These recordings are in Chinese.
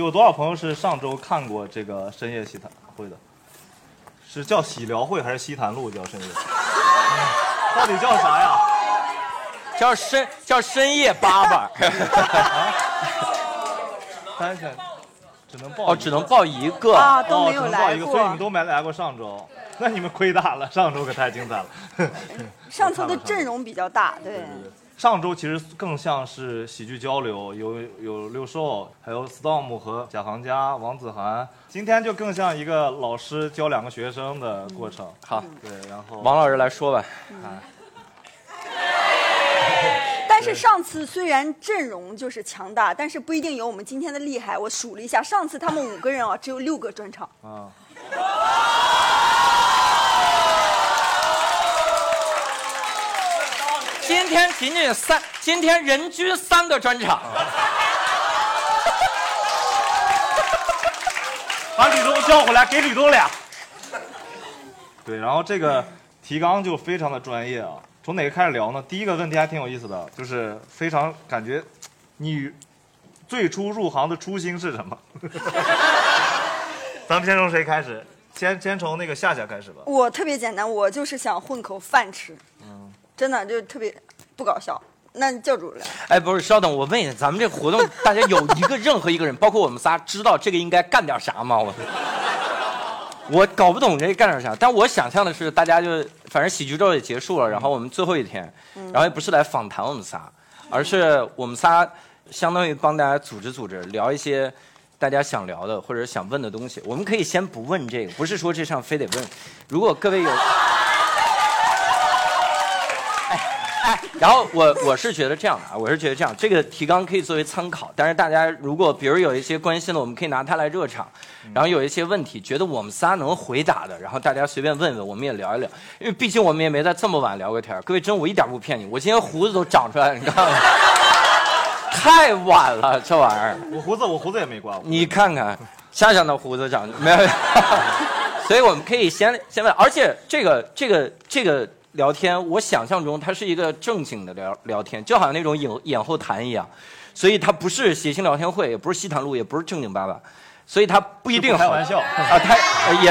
有多少朋友是上周看过这个深夜喜谈会的？是叫喜聊会还是西谈录叫深夜？到底叫啥呀？叫深叫深夜八吧。单选只能报哦，只能报一个。啊，都没有来过。所以你们都没来过上周，那你们亏大了，上周可太精彩了。上周的阵容比较大，对。上周其实更像是喜剧交流，有有六兽，还有 Storm 和贾行家、王子涵。今天就更像一个老师教两个学生的过程。好，对，然后王老师来说吧。但是上次虽然阵容就是强大，但是不一定有我们今天的厉害。我数了一下，上次他们五个人啊，只有六个专场。啊，今天仅仅三，今天人均三个专场。把吕东叫回来，给吕东俩。对，然后这个提纲就非常的专业啊。从哪个开始聊呢？第一个问题还挺有意思的，就是非常感觉你最初入行的初心是什么？咱们先从谁开始？先先从那个夏夏开始吧。我特别简单，我就是想混口饭吃。真的就特别不搞笑。那教主来，哎，不是，稍等，我问一下，咱们这活动，大家有 一个任何一个人，包括我们仨，知道这个应该干点啥吗？我，我搞不懂这干点啥。但我想象的是，大家就反正喜剧周也结束了，然后我们最后一天，然后也不是来访谈我们仨，而是我们仨相当于帮大家组织组织，聊一些大家想聊的或者想问的东西。我们可以先不问这个，不是说这上非得问。如果各位有。哎，然后我我是觉得这样的啊，我是觉得这样，这个提纲可以作为参考，但是大家如果比如有一些关心的，我们可以拿它来热场，然后有一些问题觉得我们仨能回答的，然后大家随便问问，我们也聊一聊，因为毕竟我们也没在这么晚聊过天各位真我一点不骗你，我今天胡子都长出来了，你看，太晚了这玩意儿。我胡子我胡子也没刮过。你看看，夏夏的胡子长没有，所以我们可以先先问，而且这个这个这个。聊天，我想象中它是一个正经的聊聊天，就好像那种演演后谈一样，所以它不是谐星聊天会，也不是西谈录，也不是正经八百，所以它不一定开玩笑。啊，它也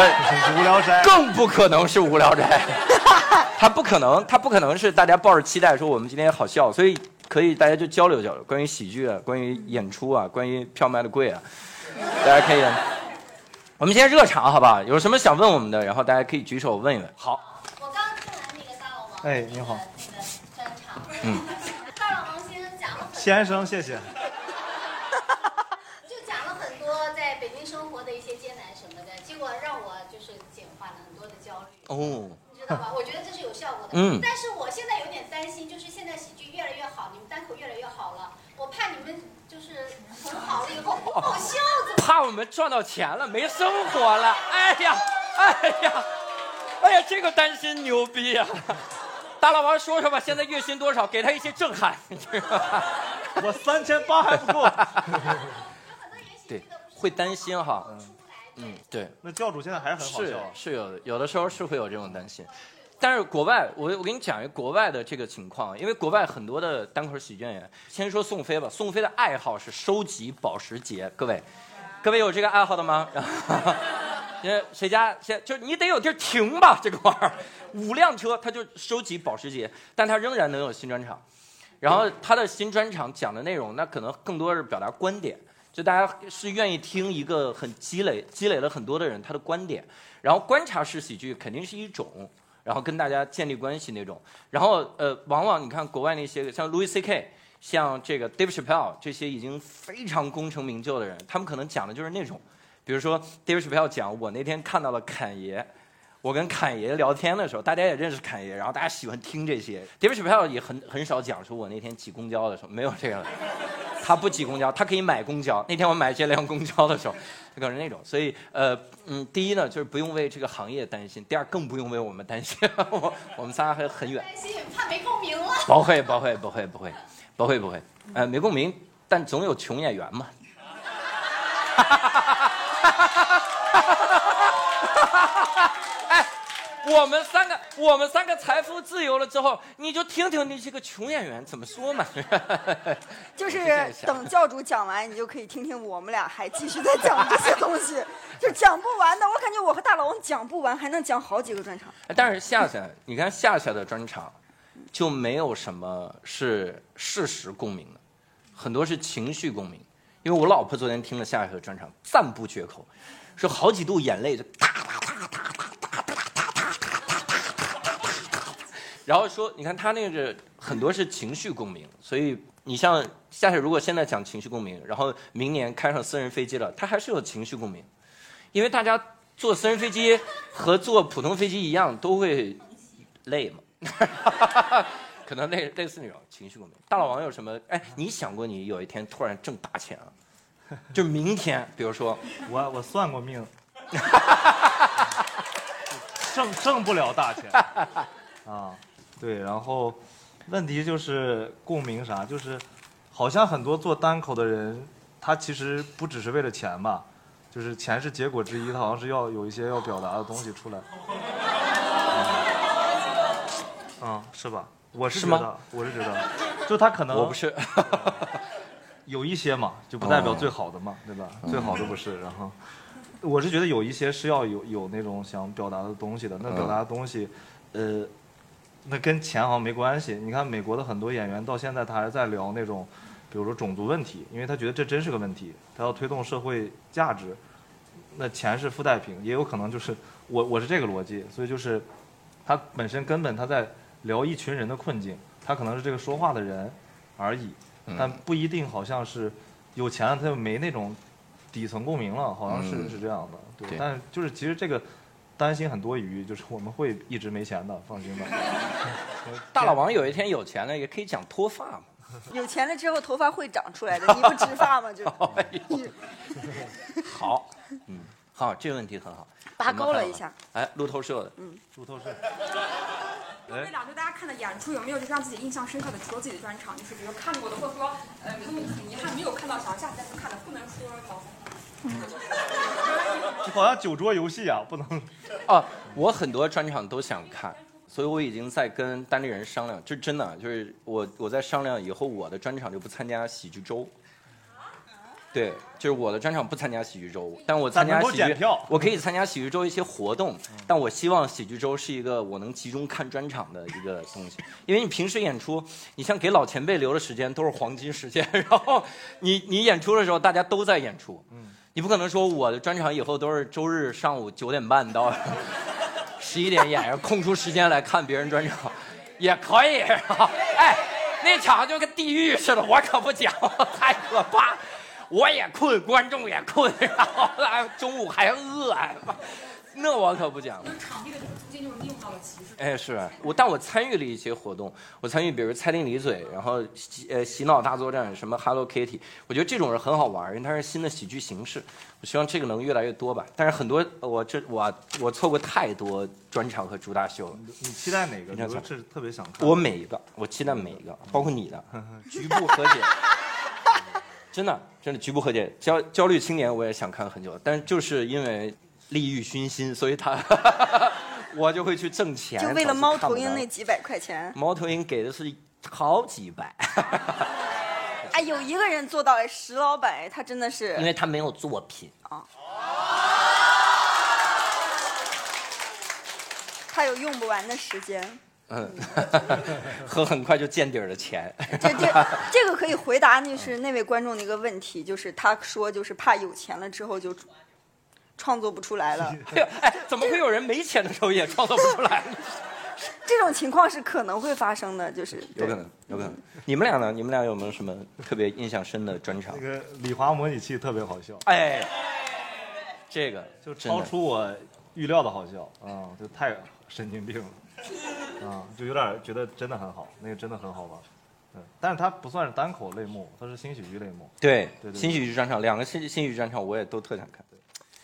无聊斋，更不可能是无聊斋，它不可能，它不可能是大家抱着期待说我们今天好笑，所以可以大家就交流交流，关于喜剧啊，关于演出啊，关于票卖的贵啊，大家可以，我们先热场好不好？有什么想问我们的，然后大家可以举手问一问。好。哎，你好。那个专场，嗯，到了王先生讲了很先生，谢谢。就讲了很多在北京生活的一些艰难什么的，结果让我就是减缓了很多的焦虑。哦。你知道吧？我觉得这是有效果的。嗯。但是我现在有点担心，就是现在喜剧越来越好，你们单口越来越好了，我怕你们就是很好了以后不好笑。怕我们赚到钱了，没生活了。哎呀，哎呀，哎呀，这个担心牛逼呀！大老王说说吧，现在月薪多少？给他一些震撼。我三千八还不够。对，会担心哈。嗯，对。那教主现在还是很好笑。是是有的，有的时候是会有这种担心。但是国外，我我给你讲一个国外的这个情况，因为国外很多的单口喜剧演员，先说宋飞吧。宋飞的爱好是收集保时捷，各位，各位有这个爱好的吗？呃，谁家先就是你得有地儿停吧，这个玩意儿，五辆车他就收集保时捷，但他仍然能有新专场。然后他的新专场讲的内容，那可能更多是表达观点，就大家是愿意听一个很积累、积累了很多的人他的观点。然后观察式喜剧肯定是一种，然后跟大家建立关系那种。然后呃，往往你看国外那些像 Louis C.K.，像这个 Dave Chappelle 这些已经非常功成名就的人，他们可能讲的就是那种。比如说，David Chappelle 讲，我那天看到了侃爷，我跟侃爷聊天的时候，大家也认识侃爷，然后大家喜欢听这些。David Chappelle 也很很少讲说，我那天挤公交的时候没有这个，他不挤公交，他可以买公交。那天我买这辆公交的时候，他可能那种。所以，呃，嗯，第一呢，就是不用为这个行业担心；第二，更不用为我们担心，我 我们仨还很远。担心怕没共鸣了。不会，不会，不会，不会，不会，不会。呃，没共鸣，但总有穷演员嘛。哈哈哈哈哈！哈哈哈哈哈！哎，我们三个，我们三个财富自由了之后，你就听听那些个穷演员怎么说嘛。就是等教主讲完，你就可以听听我们俩还继续在讲这些东西，就讲不完的。我感觉我和大老王讲不完，还能讲好几个专场。但是夏夏，你看夏夏的专场，就没有什么是事实共鸣的，很多是情绪共鸣。因为我老婆昨天听了夏夏的专场，赞不绝口，说好几度眼泪就哒哒哒哒哒。然后说，你看他那个很多是情绪共鸣，所以你像夏雪，如果现在讲情绪共鸣，然后明年开上私人飞机了，他还是有情绪共鸣，因为大家坐私人飞机和坐普通飞机一样，都会累嘛，可能类类似那种情绪共鸣。大老王有什么？哎，你想过你有一天突然挣大钱啊，就明天，比如说 我我算过命，挣挣不了大钱啊。对，然后问题就是共鸣啥，就是好像很多做单口的人，他其实不只是为了钱吧，就是钱是结果之一，他好像是要有一些要表达的东西出来。嗯，是吧？我是觉得，我是觉得，就他可能我不是，有一些嘛，就不代表最好的嘛，对吧？最好的不是，然后我是觉得有一些是要有有那种想表达的东西的，那表达的东西，呃。那跟钱好像没关系。你看美国的很多演员到现在他还在聊那种，比如说种族问题，因为他觉得这真是个问题，他要推动社会价值。那钱是附带品，也有可能就是我我是这个逻辑，所以就是他本身根本他在聊一群人的困境，他可能是这个说话的人而已，但不一定好像是有钱了他就没那种底层共鸣了，好像是是这样的。对，但就是其实这个。担心很多余，就是我们会一直没钱的，放心吧。大老王有一天有钱了，也可以讲脱发嘛。有钱了之后头发会长出来的，你不植发吗？就。好，嗯，好，这个问题很好。拔高了一下。哎，路透社的。嗯，路透社。哎。那两周大家看的演出有没有就是让自己印象深刻的？除了自己的专场，就是比如看过的，或者说，呃，他们很遗憾没有看到，想要下次再去看的，不能说高。就好像酒桌游戏啊，不能。啊，我很多专场都想看，所以我已经在跟单立人商量，就真的就是我我在商量以后我的专场就不参加喜剧周。对，就是我的专场不参加喜剧周，但我参加喜剧，我可以参加喜剧周一些活动，但我希望喜剧周是一个我能集中看专场的一个东西，因为你平时演出，你像给老前辈留的时间都是黄金时间，然后你你演出的时候大家都在演出，嗯。你不可能说我的专场以后都是周日上午九点半到 十一点演，空出时间来看别人专场，也可以。哎，那场就跟地狱似的，我可不讲，太可怕。我也困，观众也困，然后中午还饿。哎妈 那我可不讲。场地的租金就是利用到了歧视。哎，是我，但我参与了一些活动，我参与比如猜丁离嘴，然后洗呃洗脑大作战，什么 Hello Kitty，我觉得这种人很好玩，因为它是新的喜剧形式。我希望这个能越来越多吧。但是很多我这我我错过太多专场和主打秀了。你期待哪个？你是特别想看。我每一个，我期待每一个，包括你的 局部和解。真的真的局部和解，焦焦虑青年我也想看很久，但是就是因为。利欲熏心，所以他 我就会去挣钱。就为了猫头鹰那几百块钱。猫头鹰给的是好几百。哎，有一个人做到石老板，他真的是。因为他没有作品啊。他有用不完的时间。嗯。和很快就见底儿的钱。这这这个可以回答那是那位观众的一个问题，就是他说就是怕有钱了之后就。创作不出来了，哎，怎么会有人没钱的时候也创作不出来？这种情况是可能会发生的，就是有可能，有可能。你们俩呢？你们俩有没有什么特别印象深的专场？那个李华模拟器特别好笑，哎，这个就超出我预料的好笑啊，就太神经病了啊，就有点觉得真的很好，那个真的很好玩。嗯，但是它不算是单口类目，它是新喜剧类目。对对对，新喜剧专场，两个新新喜剧专场我也都特想看。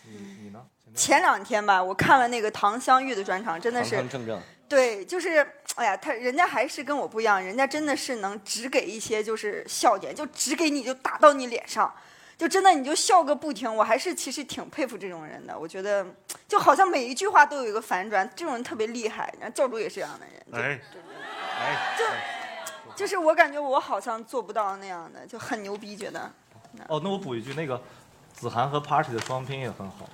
你你呢？前两天吧，我看了那个唐香玉的专场，真的是正正。对，就是哎呀，他人家还是跟我不一样，人家真的是能只给一些就是笑点，就只给你就打到你脸上，就真的你就笑个不停。我还是其实挺佩服这种人的，我觉得就好像每一句话都有一个反转，这种人特别厉害。然后教主也是这样的人，哎，哎，就就是我感觉我好像做不到那样的，就很牛逼，觉得。哦，那我补一句，那个子涵和 Party 的双拼也很好，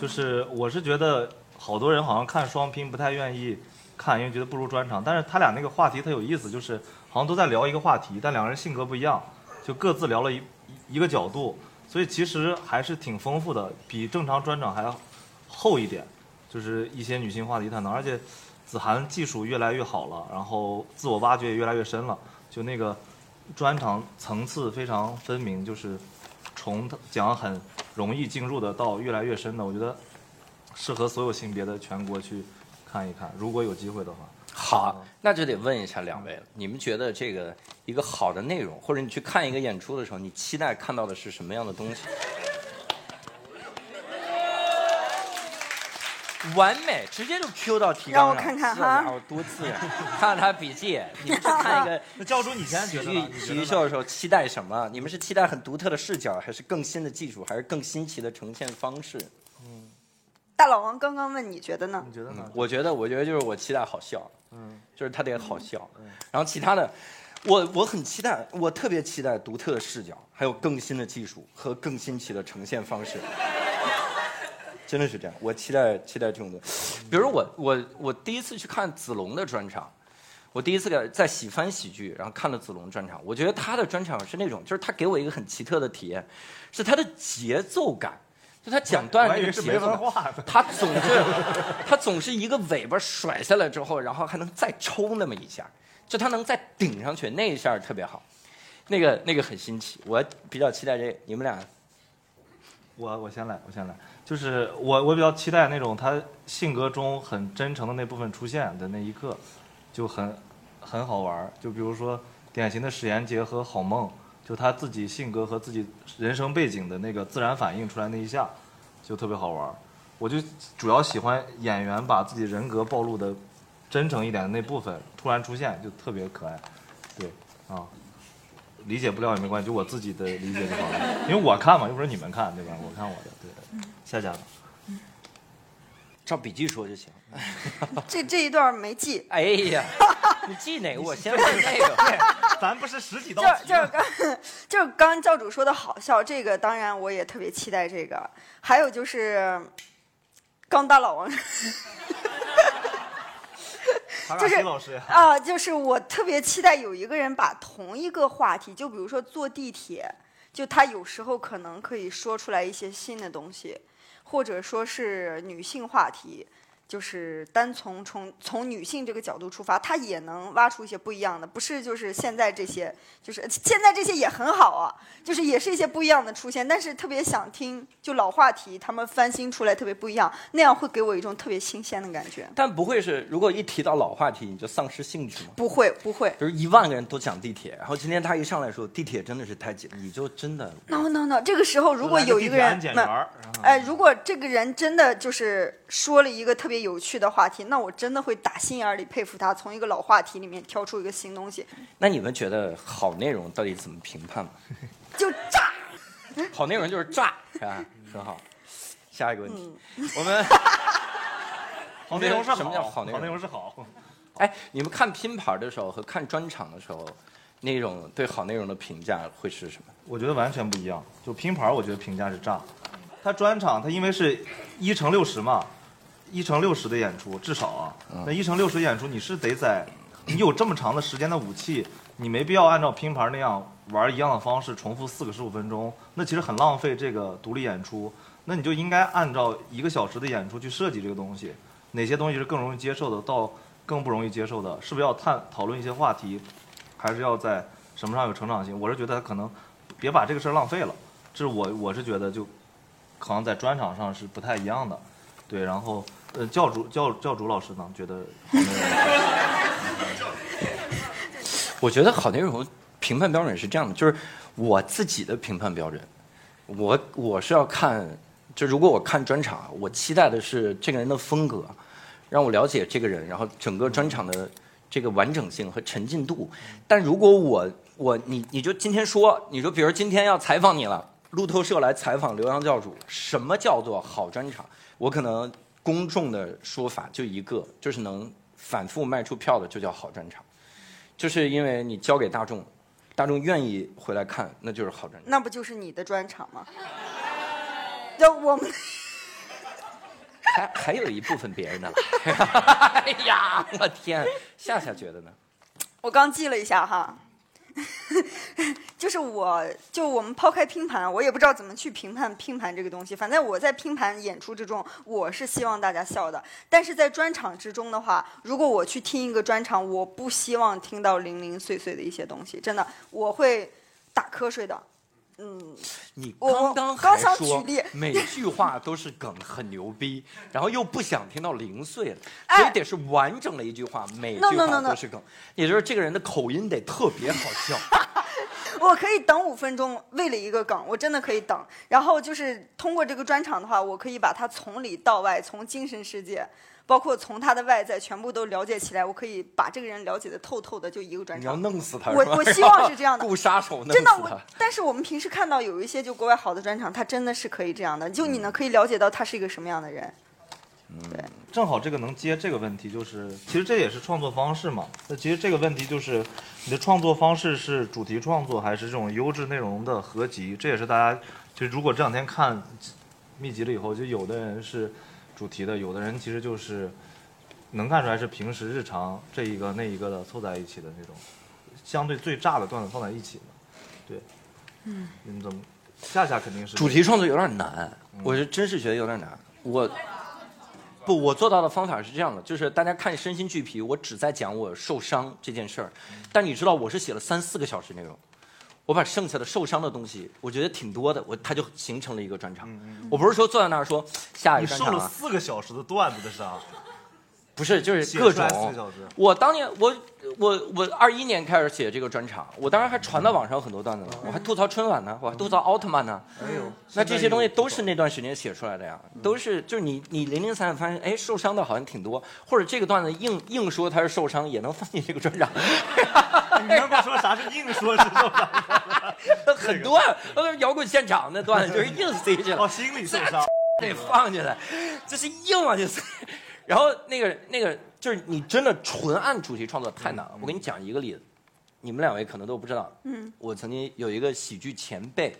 就是我是觉得好多人好像看双拼不太愿意看，因为觉得不如专场。但是他俩那个话题特有意思，就是好像都在聊一个话题，但两个人性格不一样，就各自聊了一一个角度，所以其实还是挺丰富的，比正常专场还要厚一点，就是一些女性话题探讨。而且子涵技术越来越好了，然后自我挖掘也越来越深了，就那个。专场层次非常分明，就是从讲很容易进入的到越来越深的，我觉得适合所有性别的全国去看一看。如果有机会的话，好，那就得问一下两位了，你们觉得这个一个好的内容，或者你去看一个演出的时候，你期待看到的是什么样的东西？完美，直接就 Q 到提纲上。让我看看哈，多自然。看看他笔记，你们去看一个。那教主，你现在体育体育秀的时候期待什么？你们是期待很独特的视角，还是更新的技术，还是更新奇的呈现方式？嗯。大老王刚刚问你觉得呢？你觉得呢？我觉得，我觉得就是我期待好笑。嗯。就是他得好笑。嗯。然后其他的，我我很期待，我特别期待独特的视角，还有更新的技术和更新奇的呈现方式。真的是这样，我期待期待这种的。比如我我我第一次去看子龙的专场，我第一次在在喜翻喜剧，然后看了子龙专场，我觉得他的专场是那种，就是他给我一个很奇特的体验，是他的节奏感，就他讲段那个节奏，他总是他总是一个尾巴甩下来之后，然后还能再抽那么一下，就他能再顶上去那一下特别好，那个那个很新奇，我比较期待这，你们俩，我我先来，我先来。就是我，我比较期待那种他性格中很真诚的那部分出现的那一刻，就很很好玩就比如说典型的史岩杰和好梦，就他自己性格和自己人生背景的那个自然反应出来那一下，就特别好玩我就主要喜欢演员把自己人格暴露的真诚一点的那部分突然出现，就特别可爱。对，啊，理解不了也没关系，就我自己的理解就好了。因为我看嘛，又不是你们看，对吧？我看我的，对。下家吧，照笔记说就行。这这一段没记。哎呀，你记哪个？我先问那个。咱不是十几道题。就是刚，就是刚教主说的好笑，这个当然我也特别期待这个。还有就是，刚大老王。就是啊，就是我特别期待有一个人把同一个话题，就比如说坐地铁，就他有时候可能可以说出来一些新的东西。或者说是女性话题。就是单从从从女性这个角度出发，她也能挖出一些不一样的，不是就是现在这些，就是现在这些也很好啊，就是也是一些不一样的出现。但是特别想听，就老话题，他们翻新出来特别不一样，那样会给我一种特别新鲜的感觉。但不会是，如果一提到老话题，你就丧失兴趣吗？不会，不会。就是一万个人都讲地铁，然后今天他一上来说地铁真的是太挤，你就真的。no no no，这个时候如果有一个人，哎，如果这个人真的就是说了一个特别。有趣的话题，那我真的会打心眼里佩服他，从一个老话题里面挑出一个新东西。那你们觉得好内容到底怎么评判 就炸，好内容就是炸，是吧？很好。下一个问题，我们 好内容是什么叫好内容？好内容是好。哎，你们看拼盘的时候和看专场的时候，那种对好内容的评价会是什么？我觉得完全不一样。就拼盘，我觉得评价是炸。他专场，他因为是一乘六十嘛。一乘六十的演出，至少啊，那一乘六十演出，你是得在你有这么长的时间的武器，你没必要按照拼盘那样玩一样的方式重复四个十五分钟，那其实很浪费这个独立演出。那你就应该按照一个小时的演出去设计这个东西，哪些东西是更容易接受的，到更不容易接受的，是不是要探讨论一些话题，还是要在什么上有成长性？我是觉得可能别把这个事儿浪费了，这是我我是觉得就可能在专场上是不太一样的，对，然后。呃，教主教教主老师呢？觉得？我觉得好内容评判标准是这样的，就是我自己的评判标准，我我是要看，就如果我看专场，我期待的是这个人的风格，让我了解这个人，然后整个专场的这个完整性和沉浸度。但如果我我你你就今天说，你说比如今天要采访你了，路透社来采访刘洋教主，什么叫做好专场？我可能公众的说法就一个，就是能反复卖出票的就叫好专场，就是因为你交给大众，大众愿意回来看，那就是好专场。那不就是你的专场吗？就我们还还有一部分别人的了。哎呀，我天，夏夏觉得呢？我刚记了一下哈。就是我，就我们抛开拼盘，我也不知道怎么去评判拼盘这个东西。反正我在拼盘演出之中，我是希望大家笑的。但是在专场之中的话，如果我去听一个专场，我不希望听到零零碎碎的一些东西，真的，我会打瞌睡的。嗯，你刚刚刚想举例，每句话都是梗，很牛逼，然后又不想听到零碎了，所以得是完整的一句话，每句话都是梗，也就是这个人的口音得特别好笑。我可以等五分钟，为了一个梗，我真的可以等。然后就是通过这个专场的话，我可以把它从里到外，从精神世界。包括从他的外在全部都了解起来，我可以把这个人了解的透透的，就一个专场。你要弄死他，我我希望是这样的。雇杀手，真的。我但是我们平时看到有一些就国外好的专场，他真的是可以这样的，就你呢可以了解到他是一个什么样的人。嗯，对，正好这个能接这个问题，就是其实这也是创作方式嘛。那其实这个问题就是，你的创作方式是主题创作还是这种优质内容的合集？这也是大家就如果这两天看密集了以后，就有的人是。主题的，有的人其实就是能看出来是平时日常这一个那一个的凑在一起的那种，相对最炸的段子放在一起的，对，嗯，你们怎么？夏夏肯定是主题创作有点难，我是真是觉得有点难。我不，我做到的方法是这样的，就是大家看身心俱疲，我只在讲我受伤这件事儿，但你知道我是写了三四个小时内容。我把剩下的受伤的东西，我觉得挺多的，我他就形成了一个专场。我不是说坐在那儿说下一个专场你受了四个小时的段子的伤。不是，就是各种。我当年，我我我二一年开始写这个专场，我当时还传到网上很多段子呢，我还吐槽春晚呢，我还吐槽奥特曼呢。哎呦，那这些东西都是那段时间写出来的呀，都是就是你你零零散散发现，哎，受伤的好像挺多，或者这个段子硬硬说他是受伤，也能放进这个专场。你刚不说啥是硬说是受伤？很多，摇滚现场那段子就是硬塞进去了。哦，心理受伤 得放进来，这是硬往进塞。然后那个那个就是你真的纯按主题创作太难了。我给你讲一个例子，你们两位可能都不知道。嗯。我曾经有一个喜剧前辈，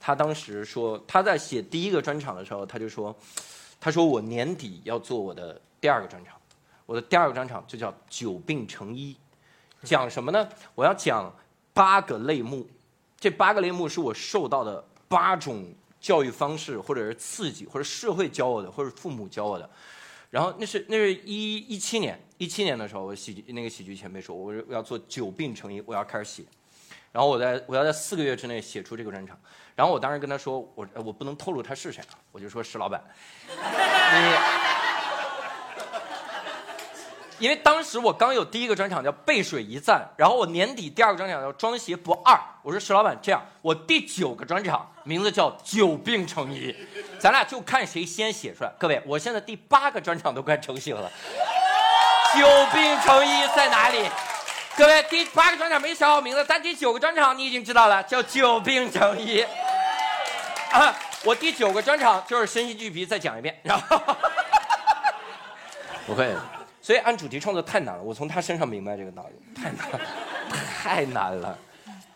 他当时说他在写第一个专场的时候，他就说，他说我年底要做我的第二个专场，我的第二个专场就叫久病成医，讲什么呢？我要讲八个类目，这八个类目是我受到的八种教育方式，或者是刺激，或者社会教我的，或者父母教我的。然后那是那是一一七年一七年的时候，我喜剧那个喜剧前辈说，我要做久病成医，我要开始写，然后我在我要在四个月之内写出这个专场，然后我当时跟他说，我我不能透露他是谁啊，我就说石老板，你 因为当时我刚有第一个专场叫背水一战，然后我年底第二个专场叫装鞋不二，我说石老板这样，我第九个专场名字叫久病成医。咱俩就看谁先写出来。各位，我现在第八个专场都快成型了，久病成医在哪里？各位，第八个专场没想好名字，但第九个专场你已经知道了，叫久病成医。啊，我第九个专场就是身心俱疲，再讲一遍。然后，不会，所以按主题创作太难了。我从他身上明白这个道理，太难，太难了。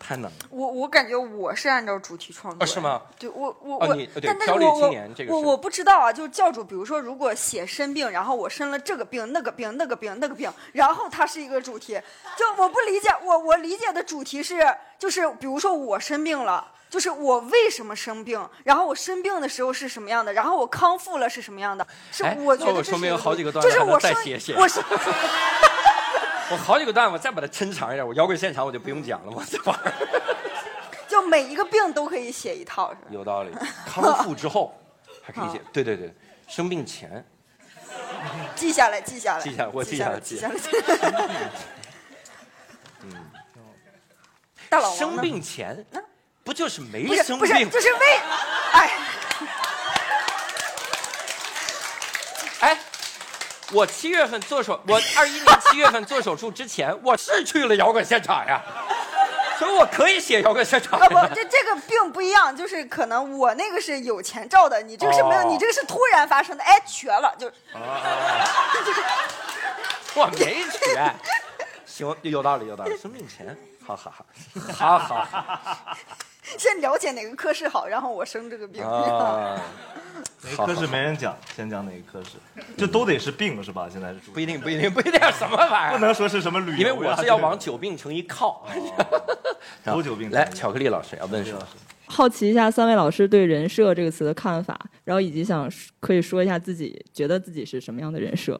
太难了。我我感觉我是按照主题创作，是吗？对，我我我，但但是我我我我不知道啊。就是教主，比如说，如果写生病，然后我生了这个病、那个病、那个病、那个病，然后它是一个主题，就我不理解。我我理解的主题是，就是比如说我生病了，就是我为什么生病，然后我生病的时候是什么样的，然后我康复了是什么样的。是我觉得说明有好几个就是我生我生。我好几个段，我再把它抻长一点。我摇滚现场我就不用讲了，我这玩意儿。就每一个病都可以写一套，是吧？有道理。康复之后还可以写，对对对，生病前。记下来，记下来，记下来，我记下来，记下来。嗯。大佬生病前，不就是没生病？不是，就是为，哎。哎。我七月份做手，我二一年七月份做手术之前，我是去了摇滚现场呀，所以我可以写摇滚现场。啊不，这这个并不一样，就是可能我那个是有前兆的，你这个是没有，哦你这个是突然发生的，哎，瘸了就。我没瘸。行，有道理，有道理。生病前，好好好，好好好。先了解哪个科室好，然后我生这个病。啊，哪个科室没人讲，先讲哪个科室，这都得是病是吧？现在是不一定，不一定，不一定，什么玩意儿？不能说是什么旅游呀，因为我是要往久病成一靠。多久病来，巧克力老师要问什么？好奇一下三位老师对“人设”这个词的看法，然后以及想可以说一下自己觉得自己是什么样的人设。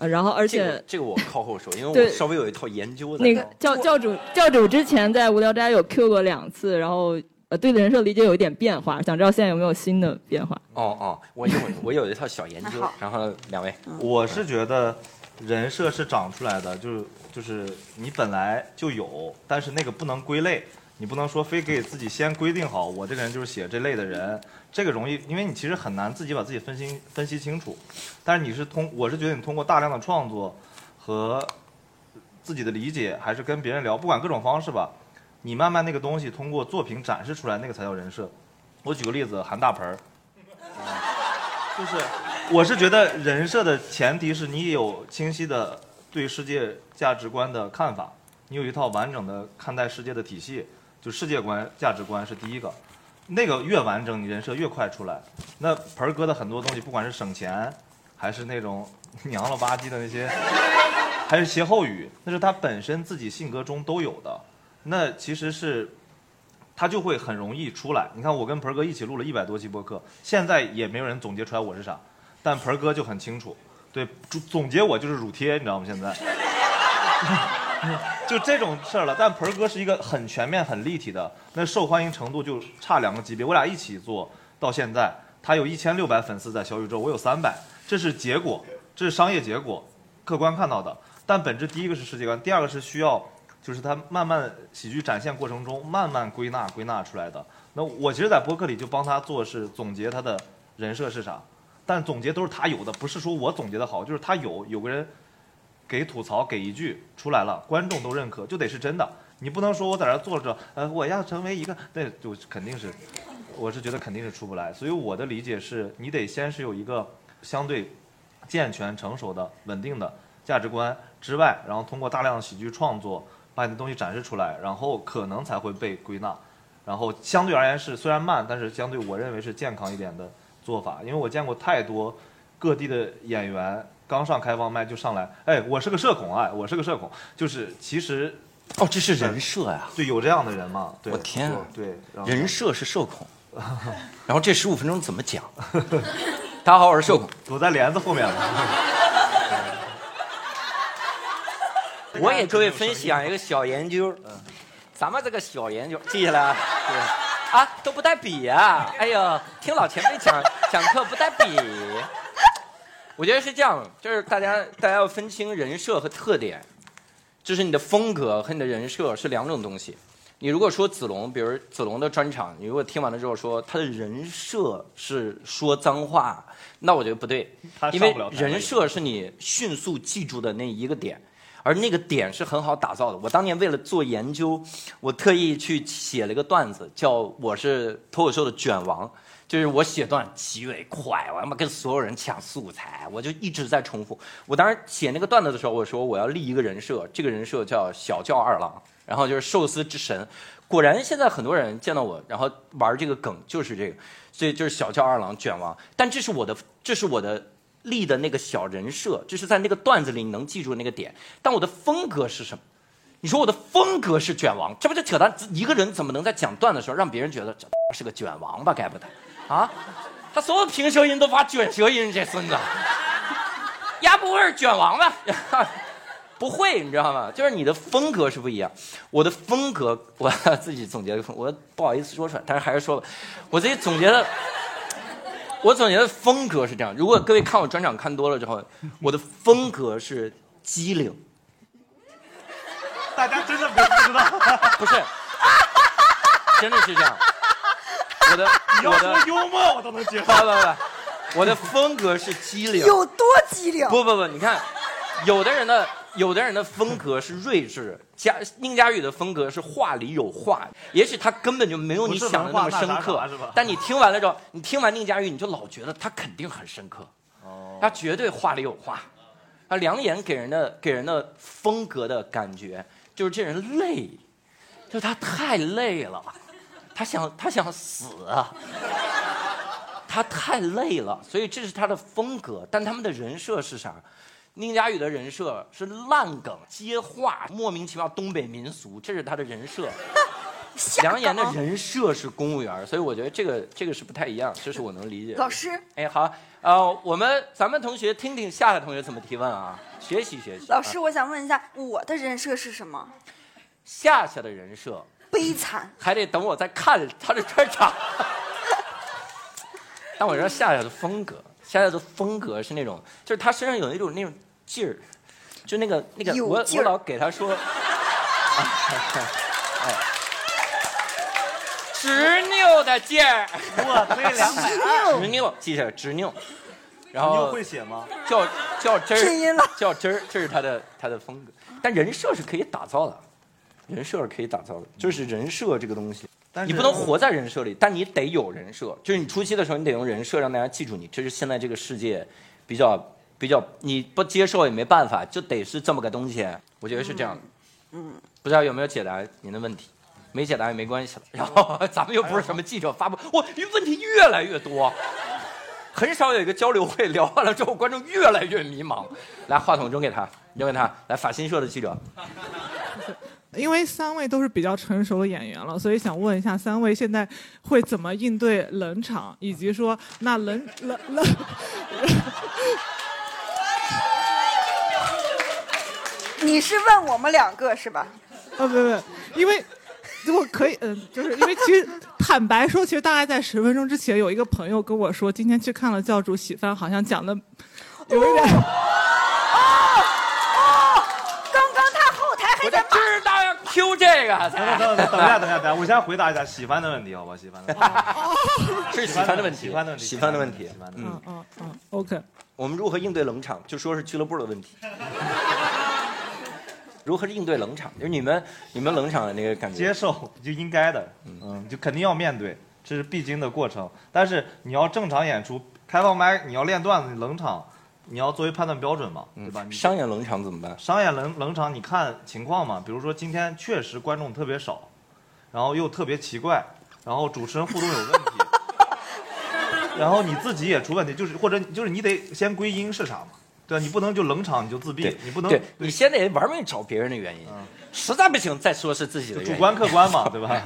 呃，然后而且、这个、这个、我靠后说，因为我稍微有一套研究的。那个教教主教主之前在无聊斋有 Q 过两次，然后呃对人设理解有一点变化，想知道现在有没有新的变化？哦哦，我有我有一套小研究，然后两位，我是觉得人设是长出来的，就是就是你本来就有，但是那个不能归类，你不能说非给自己先规定好，我这个人就是写这类的人，这个容易，因为你其实很难自己把自己分析分析清楚，但是你是通，我是觉得你通过大量的创作和自己的理解，还是跟别人聊，不管各种方式吧，你慢慢那个东西通过作品展示出来，那个才叫人设。我举个例子，韩大盆儿，就是我是觉得人设的前提是你有清晰的对世界价值观的看法，你有一套完整的看待世界的体系，就世界观、价值观是第一个。那个越完整，你人设越快出来。那盆儿哥的很多东西，不管是省钱，还是那种娘了吧唧的那些，还是歇后语，那是他本身自己性格中都有的。那其实是他就会很容易出来。你看，我跟盆儿哥一起录了一百多期播客，现在也没有人总结出来我是啥，但盆儿哥就很清楚。对，总总结我就是乳贴，你知道吗？现在 就这种事儿了。但盆儿哥是一个很全面、很立体的，那受欢迎程度就差两个级别。我俩一起做到现在，他有一千六百粉丝在小宇宙，我有三百，这是结果，这是商业结果，客观看到的。但本质第一个是世界观，第二个是需要。就是他慢慢喜剧展现过程中慢慢归纳归纳出来的。那我其实，在播客里就帮他做是总结他的人设是啥，但总结都是他有的，不是说我总结的好，就是他有有个人给吐槽给一句出来了，观众都认可，就得是真的。你不能说我在这坐着，呃，我要成为一个，那就肯定是，我是觉得肯定是出不来。所以我的理解是你得先是有一个相对健全、成熟的、稳定的价值观之外，然后通过大量的喜剧创作。把你的东西展示出来，然后可能才会被归纳，然后相对而言是虽然慢，但是相对我认为是健康一点的做法。因为我见过太多各地的演员刚上开放麦就上来，哎，我是个社恐啊，我是个社恐，就是其实哦，这是人设呀，对，有这样的人嘛？我天啊，对，人设是社恐，然后这十五分钟怎么讲？大家好，我是社恐，躲在帘子后面了。我给各位分享一个小研究，咱们这个小研究记下来啊，都不带笔啊！哎呦，听老前辈讲讲课不带笔。我觉得是这样，就是大家大家要分清人设和特点，就是你的风格和你的人设是两种东西。你如果说子龙，比如子龙的专场，你如果听完了之后说他的人设是说脏话，那我觉得不对，因为人设是你迅速记住的那一个点。而那个点是很好打造的。我当年为了做研究，我特意去写了一个段子，叫“我是脱口秀的卷王”，就是我写段极为快，我他妈跟所有人抢素材，我就一直在重复。我当时写那个段子的时候，我说我要立一个人设，这个人设叫小教二郎，然后就是寿司之神。果然，现在很多人见到我，然后玩这个梗就是这个，所以就是小教二郎卷王。但这是我的，这是我的。立的那个小人设，就是在那个段子里你能记住那个点。但我的风格是什么？你说我的风格是卷王，这不就扯淡？一个人怎么能在讲段的时候让别人觉得这是个卷王吧？该不得啊？他所有平舌音都发卷舌音，这孙子，鸭不会是卷王吧？不会，你知道吗？就是你的风格是不一样。我的风格，我自己总结的风，我不好意思说出来，但是还是说吧。我自己总结的。我总结的风格是这样：如果各位看我专场看多了之后，我的风格是机灵。大家真的不知道？不是，真的是这样。我的，我的幽默我都能接受。不不不，我的风格是机灵。有多机灵？不不不，你看，有的人的有的人的风格是睿智，佳宁佳宇的风格是话里有话。也许他根本就没有你想的那么深刻，但你听完了之后，你听完宁佳宇，你就老觉得他肯定很深刻。哦，他绝对话里有话。啊，梁岩给人的给人的风格的感觉就是这人累，就他太累了，他想他想死啊，他太累了，所以这是他的风格。但他们的人设是啥？宁佳宇的人设是烂梗、接话、莫名其妙东北民俗，这是他的人设。梁岩的人设是公务员，所以我觉得这个这个是不太一样，这是我能理解。老师，哎，好，呃，我们咱们同学听听夏夏同学怎么提问啊，学习学习。老师，我想问一下，我的人设是什么？夏夏的人设悲惨，还得等我再看他的专场。但我觉得夏夏的风格，夏夏的风格是那种，就是他身上有那种那种劲儿，就那个那个，我我老给他说。执拗的劲儿，我推两百二。执拗，记下来，执拗。然后会写吗？较较真儿，拼音了。叫真儿，这是他的他的风格。但人设是可以打造的，人设是可以打造的，就是人设这个东西，你不能活在人设里，但你得有人设。就是你初期的时候，你得用人设让大家记住你。这是现在这个世界比较比较，你不接受也没办法，就得是这么个东西。我觉得是这样的。嗯，不知道有没有解答您的问题。没解答也没关系了，然 后咱们又不是什么记者发布，我，问题越来越多，很少有一个交流会聊完了之后，观众越来越迷茫。来，话筒扔给他，扔给他。来，法新社的记者。因为三位都是比较成熟的演员了，所以想问一下，三位现在会怎么应对冷场，以及说那冷冷冷。你是问我们两个是吧？啊，不不，因为。如果可以，嗯，就是因为其实坦白说，其实大概在十分钟之前，有一个朋友跟我说，今天去看了教主喜番，好像讲的有一点。哦哦，刚刚他后台还在知道要 Q 这个。等等等等一下，等一下，等一下，我先回答一下喜欢的问题，好吧？喜欢的 问题。是喜欢的问题，喜欢的问题，喜欢的问题。嗯嗯嗯，OK。我们如何应对冷场？就说是俱乐部的问题。如何应对冷场？就是你们你们冷场的那个感觉，接受就应该的，嗯，就肯定要面对，这是必经的过程。但是你要正常演出，开放麦你要练段子，冷场你要作为判断标准嘛，对吧？商演冷场怎么办？商演冷冷场你看情况嘛，比如说今天确实观众特别少，然后又特别奇怪，然后主持人互动有问题，然后你自己也出问题，就是或者就是你得先归因是啥嘛？对，你不能就冷场你就自闭，你不能。对，你先得玩命找别人的原因，实在不行再说是自己的主观客观嘛，对吧？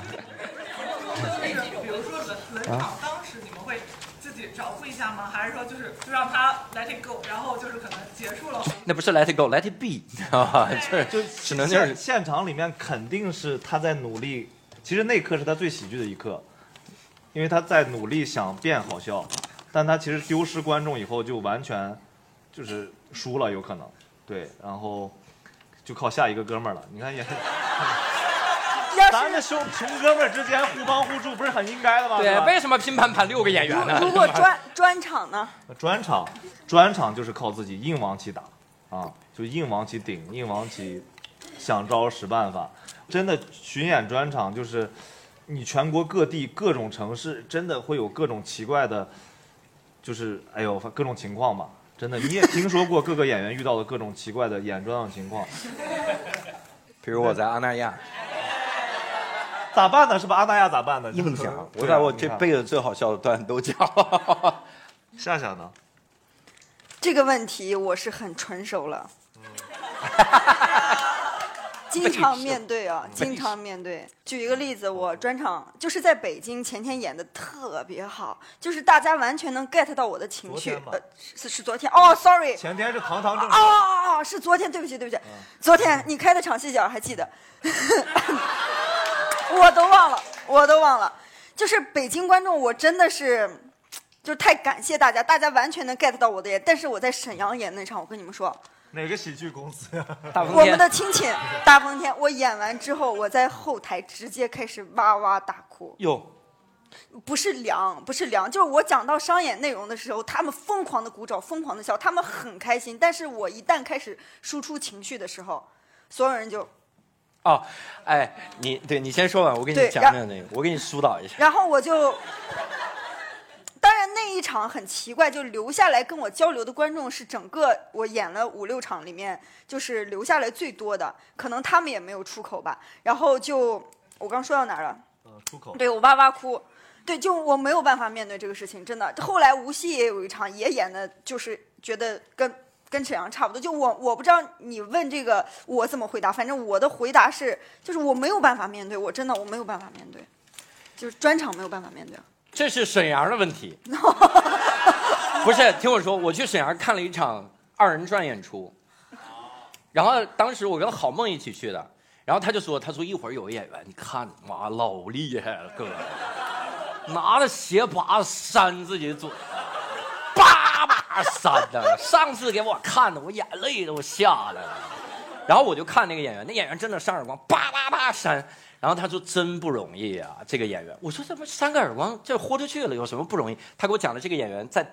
就 是比如说冷冷场，当时你们会自己找补一下吗？还是说就是就让他 let it go，然后就是可能结束了？那不是 let it go，let it be，你知道吧？就就只能就是现场里面肯定是他在努力，其实那刻是他最喜剧的一刻，因为他在努力想变好笑，但他其实丢失观众以后就完全。就是输了有可能，对，然后就靠下一个哥们儿了。你看也，咱们兄穷哥们儿之间互帮互助，不是很应该的吗？对，为什么拼盘盘六个演员呢？如果专专场呢？专场，专场就是靠自己硬往起打，啊，就硬往起顶，硬往起想招使办法。真的巡演专场就是你全国各地各种城市，真的会有各种奇怪的，就是哎呦各种情况吧。真的，你也听说过各个演员遇到的各种奇怪的演专场情况，比如我在阿那亚，咋办呢？是吧？阿大亚咋办呢？硬讲，我把我这辈子最好笑的段子都讲。夏夏呢？这个问题我是很纯熟了。经常面对啊，经常面对。举一个例子，我专场就是在北京前天演的特别好，就是大家完全能 get 到我的情绪。呃，是是昨天哦，sorry。前天是堂堂正。哦哦哦，是昨天，对不起对不起。昨天你开的场戏角还记得？我都忘了，我都忘了。就是北京观众，我真的是，就是太感谢大家，大家完全能 get 到我的演。但是我在沈阳演那场，我跟你们说。哪个喜剧公司呀？我们的亲戚 大风天。我演完之后，我在后台直接开始哇哇大哭。哟，不是凉，不是凉，就是我讲到商演内容的时候，他们疯狂的鼓掌，疯狂的笑，他们很开心。但是我一旦开始输出情绪的时候，所有人就，哦，哎，你对你先说完，我给你对讲讲那个，我给你疏导一下。然后我就，当然那一场很奇怪，就留下来跟我交流的观众是整个我演了五六场里面，就是留下来最多的，可能他们也没有出口吧。然后就我刚说到哪儿了？呃，出口。对我哇哇哭，对，就我没有办法面对这个事情，真的。后来无锡也有一场，也演的，就是觉得跟跟沈阳差不多。就我我不知道你问这个我怎么回答，反正我的回答是，就是我没有办法面对，我真的我没有办法面对，就是专场没有办法面对。这是沈阳的问题，不是？听我说，我去沈阳看了一场二人转演出，然后当时我跟郝梦一起去的，然后他就说，他说一会儿有个演员，你看，妈，老厉害了，哥，拿着鞋拔扇自己的嘴，二三的，上次给我看的，我眼泪都下来了。然后我就看那个演员，那演员真的扇耳光，叭叭叭扇。然后他说真不容易啊，这个演员。我说这么扇个耳光，这豁出去了，有什么不容易？他给我讲了这个演员在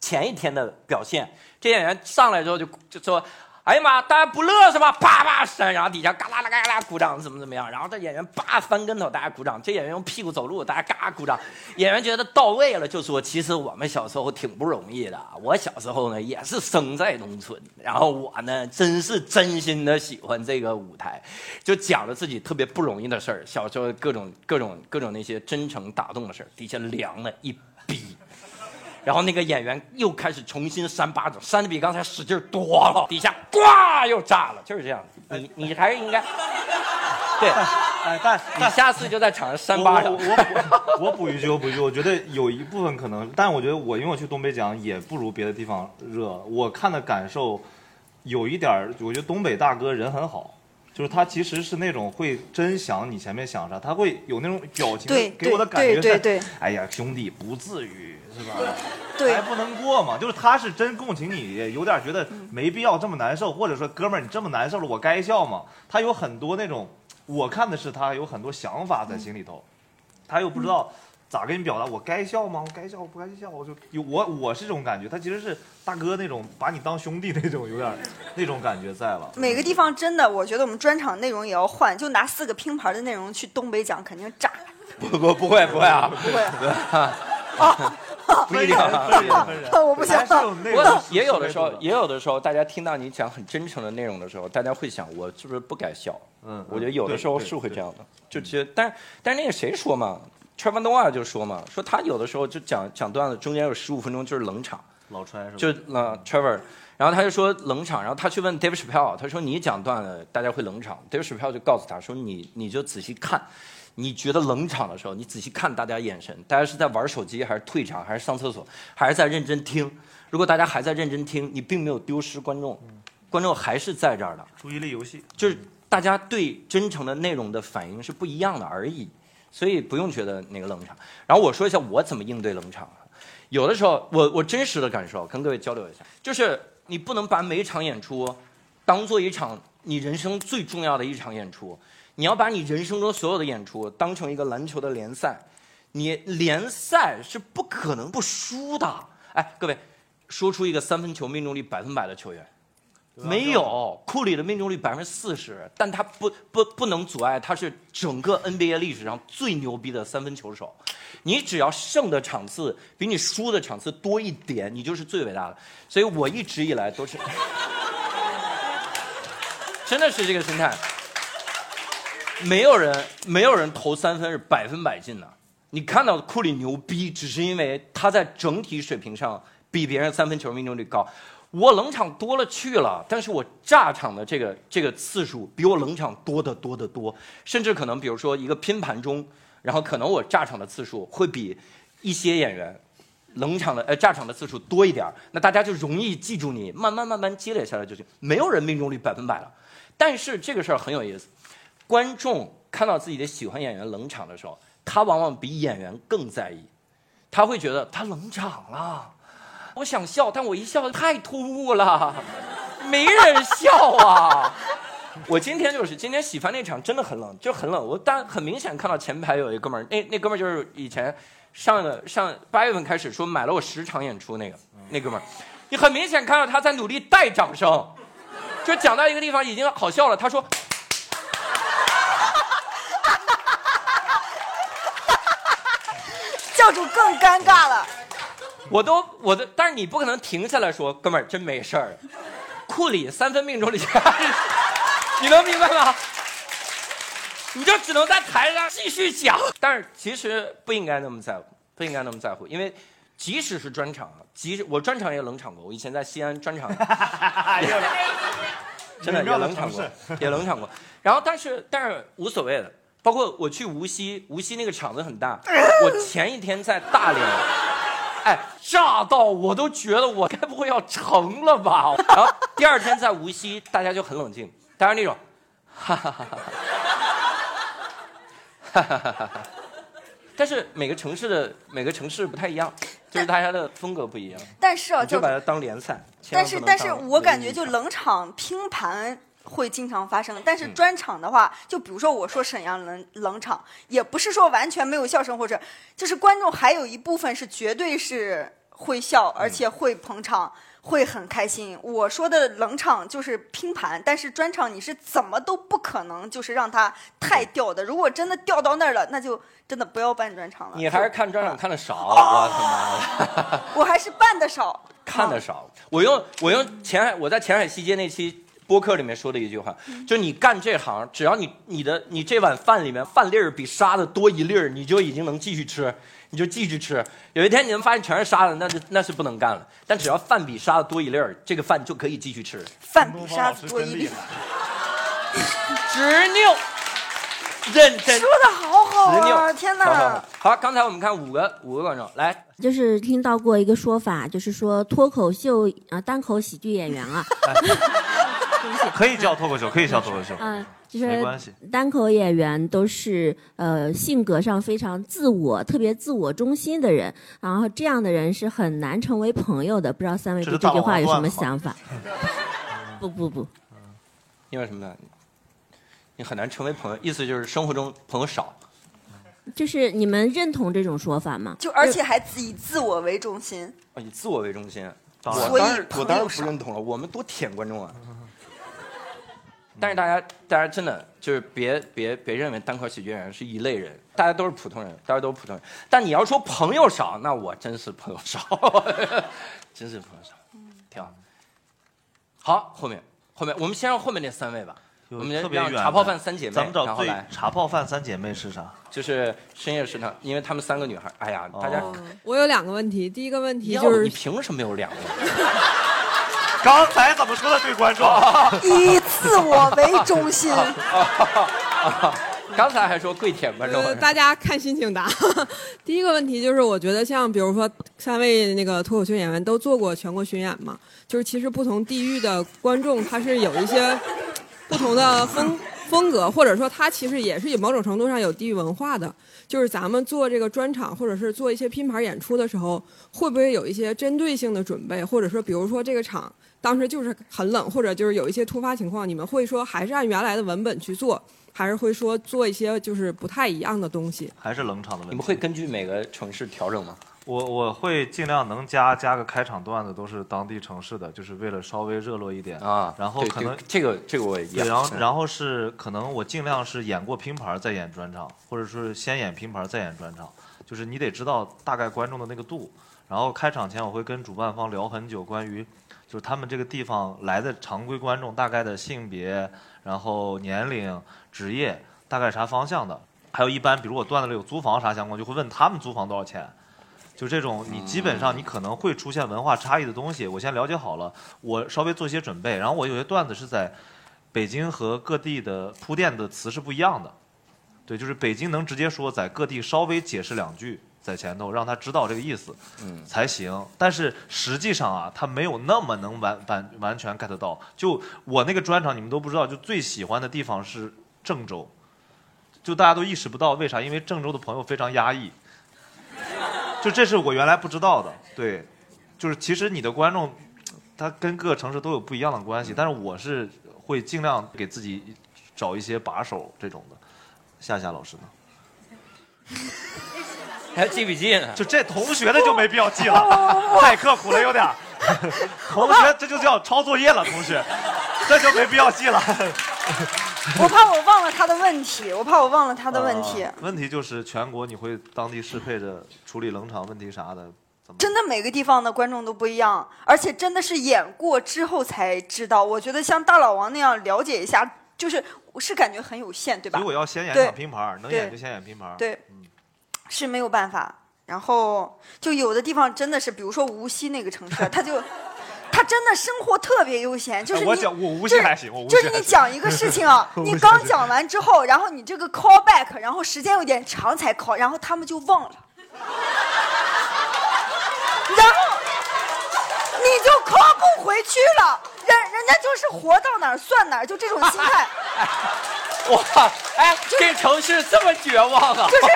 前一天的表现。这演员上来之后就就说：“哎呀妈，大家不乐是吧？”叭叭扇，然后底下嘎啦啦嘎啦鼓掌，怎么怎么样？然后这演员叭翻跟头，大家鼓掌。这演员用屁股走路，大家嘎鼓掌。演员觉得到位了，就说：“其实我们小时候挺不容易的。我小时候呢也是生在农村，然后我呢真是真心的喜欢这个舞台，就讲了自己特别不容易的事儿，小时候各种各种各种那些真诚打动的事儿，底下凉了一逼。”然后那个演员又开始重新扇巴掌，扇的比刚才使劲多了，底下呱又炸了，就是这样。你你还是应该，对，哎，但你下次就在场上扇巴掌。我我我我补一句，我补一句，我觉得有一部分可能，但我觉得我因为我去东北讲也不如别的地方热，我看的感受有一点儿，我觉得东北大哥人很好。就是他其实是那种会真想你前面想啥，他会有那种表情对给我的感觉是，对对对哎呀兄弟不至于是吧？对还不能过嘛？就是他是真共情你，有点觉得没必要这么难受，或者说哥们儿你这么难受了，我该笑吗？他有很多那种，我看的是他有很多想法在心里头，他又不知道咋跟你表达，我该笑吗？我该笑我不该笑？我就有我我是这种感觉，他其实是大哥那种把你当兄弟那种，有点 那种感觉在了。每个地方真的，我觉得我们专场内容也要换，就拿四个拼盘的内容去东北讲，肯定炸。不不不会不会啊，不会啊，不一定啊。我不想。不过也有的时候，也有的时候，大家听到你讲很真诚的内容的时候，大家会想，我是不是不该笑？嗯，我觉得有的时候是会这样的，就其实，但是但是那个谁说嘛，Trevor Noah 就说嘛，说他有的时候就讲讲段子，中间有十五分钟就是冷场，老川是吧？就呃 Trevor，然后他就说冷场，然后他去问 David Chappelle，他说你讲段子大家会冷场，David Chappelle 就告诉他说你你就仔细看。你觉得冷场的时候，你仔细看大家眼神，大家是在玩手机，还是退场，还是上厕所，还是在认真听？如果大家还在认真听，你并没有丢失观众，观众还是在这儿的。注意力游戏就是大家对真诚的内容的反应是不一样的而已，所以不用觉得那个冷场。然后我说一下我怎么应对冷场。有的时候，我我真实的感受跟各位交流一下，就是你不能把每一场演出当做一场你人生最重要的一场演出。你要把你人生中所有的演出当成一个篮球的联赛，你联赛是不可能不输的。哎，各位，说出一个三分球命中率百分百的球员，没有。库里的命中率百分之四十，但他不不不能阻碍，他是整个 NBA 历史上最牛逼的三分球手。你只要胜的场次比你输的场次多一点，你就是最伟大的。所以我一直以来都是，真的是这个心态。没有人，没有人投三分是百分百进的。你看到库里牛逼，只是因为他在整体水平上比别人三分球命中率高。我冷场多了去了，但是我炸场的这个这个次数比我冷场多得多得多。甚至可能，比如说一个拼盘中，然后可能我炸场的次数会比一些演员冷场的呃炸场的次数多一点那大家就容易记住你，慢慢慢慢积累下来就行。没有人命中率百分百了，但是这个事儿很有意思。观众看到自己的喜欢演员冷场的时候，他往往比演员更在意，他会觉得他冷场了，我想笑，但我一笑太突兀了，没人笑啊，我今天就是今天喜番那场真的很冷，就很冷。我但很明显看到前排有一哥们儿，那那哥们儿就是以前上个上八月份开始说买了我十场演出那个那哥们儿，你很明显看到他在努力带掌声，就讲到一个地方已经好笑了，他说。教主更尴尬了。我都我的，但是你不可能停下来说，哥们儿真没事儿。库里三分命中率，你能明白吗？你就只能在台上继续讲。但是其实不应该那么在乎，不应该那么在乎，因为即使是专场，即使我专场也冷场过。我以前在西安专场，真的也冷场过，也冷场过。然后但是但是无所谓的。包括我去无锡，无锡那个场子很大。我前一天在大连，哎，炸到我都觉得我该不会要成了吧？然后第二天在无锡，大家就很冷静，大家那种，哈哈哈哈哈，哈哈哈哈哈。但是每个城市的每个城市不太一样，就是大家的风格不一样。但是啊，就把它当联赛。但是但是我感觉就冷场拼盘。会经常发生，但是专场的话，就比如说我说沈阳冷冷场，也不是说完全没有笑声，或者就是观众还有一部分是绝对是会笑，而且会捧场，会很开心。我说的冷场就是拼盘，但是专场你是怎么都不可能就是让它太掉的。如果真的掉到那儿了，那就真的不要办专场了。你还是看专场看的少，我他妈的！我还是办的少，看的少。我用我用前海我在前海西街那期。播客里面说的一句话，就你干这行，只要你你的你这碗饭里面饭粒儿比沙子多一粒儿，你就已经能继续吃，你就继续吃。有一天你能发现全是沙子，那就那是不能干了。但只要饭比沙子多一粒儿，这个饭就可以继续吃。饭比沙子多一粒，执拗，认真。说的好好啊！天哪！好，刚才我们看五个五个观众来，就是听到过一个说法，就是说脱口秀啊，单口喜剧演员啊。可以叫脱口秀，可以叫脱口秀。嗯，就是没关系。单口演员都是呃性格上非常自我、特别自我中心的人，然后这样的人是很难成为朋友的。不知道三位对这句话有什么想法？不不不，因为什么呢？你很难成为朋友，意思就是生活中朋友少。就是你们认同这种说法吗？就而且还以自我为中心。以自我为中心，我当然我当然不认同了。我们多舔观众啊！但是大家，大家真的就是别别别认为单口喜剧演员是一类人，大家都是普通人，大家都是普通人。但你要说朋友少，那我真是朋友少，真是朋友少，挺好。好，后面后面我们先让后面那三位吧。我们先让。茶泡饭三姐妹，咱们找最茶泡饭三姐妹是啥？就是深夜食堂，因为她们三个女孩。哎呀，大家。我有两个问题，第一个问题就是你凭什么有两个？刚才怎么说的对观众？以自我为中心。刚才还说跪舔观众。大家看心情答。第一个问题就是，我觉得像比如说三位那个脱口秀演员都做过全国巡演嘛，就是其实不同地域的观众他是有一些不同的风风格，或者说他其实也是有某种程度上有地域文化的。就是咱们做这个专场，或者是做一些拼盘演出的时候，会不会有一些针对性的准备，或者说比如说这个场。当时就是很冷，或者就是有一些突发情况，你们会说还是按原来的文本去做，还是会说做一些就是不太一样的东西？还是冷场的问题？你们会根据每个城市调整吗？我我会尽量能加加个开场段子，都是当地城市的，就是为了稍微热络一点啊。然后可能这个这个我也然后然后是可能我尽量是演过拼盘再演专场，或者是先演拼盘再演专场，就是你得知道大概观众的那个度。然后开场前我会跟主办方聊很久关于。就是他们这个地方来的常规观众大概的性别，然后年龄、职业，大概啥方向的？还有一般，比如我段子里有租房啥相关，就会问他们租房多少钱。就这种，你基本上你可能会出现文化差异的东西，我先了解好了，我稍微做一些准备。然后我有些段子是在北京和各地的铺垫的词是不一样的。对，就是北京能直接说，在各地稍微解释两句。在前头让他知道这个意思，嗯，才行。但是实际上啊，他没有那么能完完完全 get 到。就我那个专场，你们都不知道，就最喜欢的地方是郑州，就大家都意识不到为啥？因为郑州的朋友非常压抑，就这是我原来不知道的。对，就是其实你的观众，他跟各个城市都有不一样的关系，但是我是会尽量给自己找一些把手这种的。夏夏老师呢？还记笔记呢？就这同学的就没必要记了，太刻苦了有点。同学这就叫抄作业了，同学，这就没必要记了。我怕我忘了他的问题，我怕我忘了他的问题。问题就是全国你会当地适配着处理冷场问题啥的。真的每个地方的观众都不一样，而且真的是演过之后才知道。我觉得像大老王那样了解一下，就是我是感觉很有限，对吧？如果要先演场拼盘，能演就先演拼盘。对，是没有办法。然后就有的地方真的是，比如说无锡那个城市，他就 他真的生活特别悠闲，就是我讲我无锡还行，我就是你讲一个事情啊，你刚讲完之后，然后你这个 call back，然后时间有点长才 call，然后他们就忘了。然后你就 call 不回去了，人人家就是活到哪儿算哪儿，就这种心态。哇，哎，这城市这么绝望啊！就是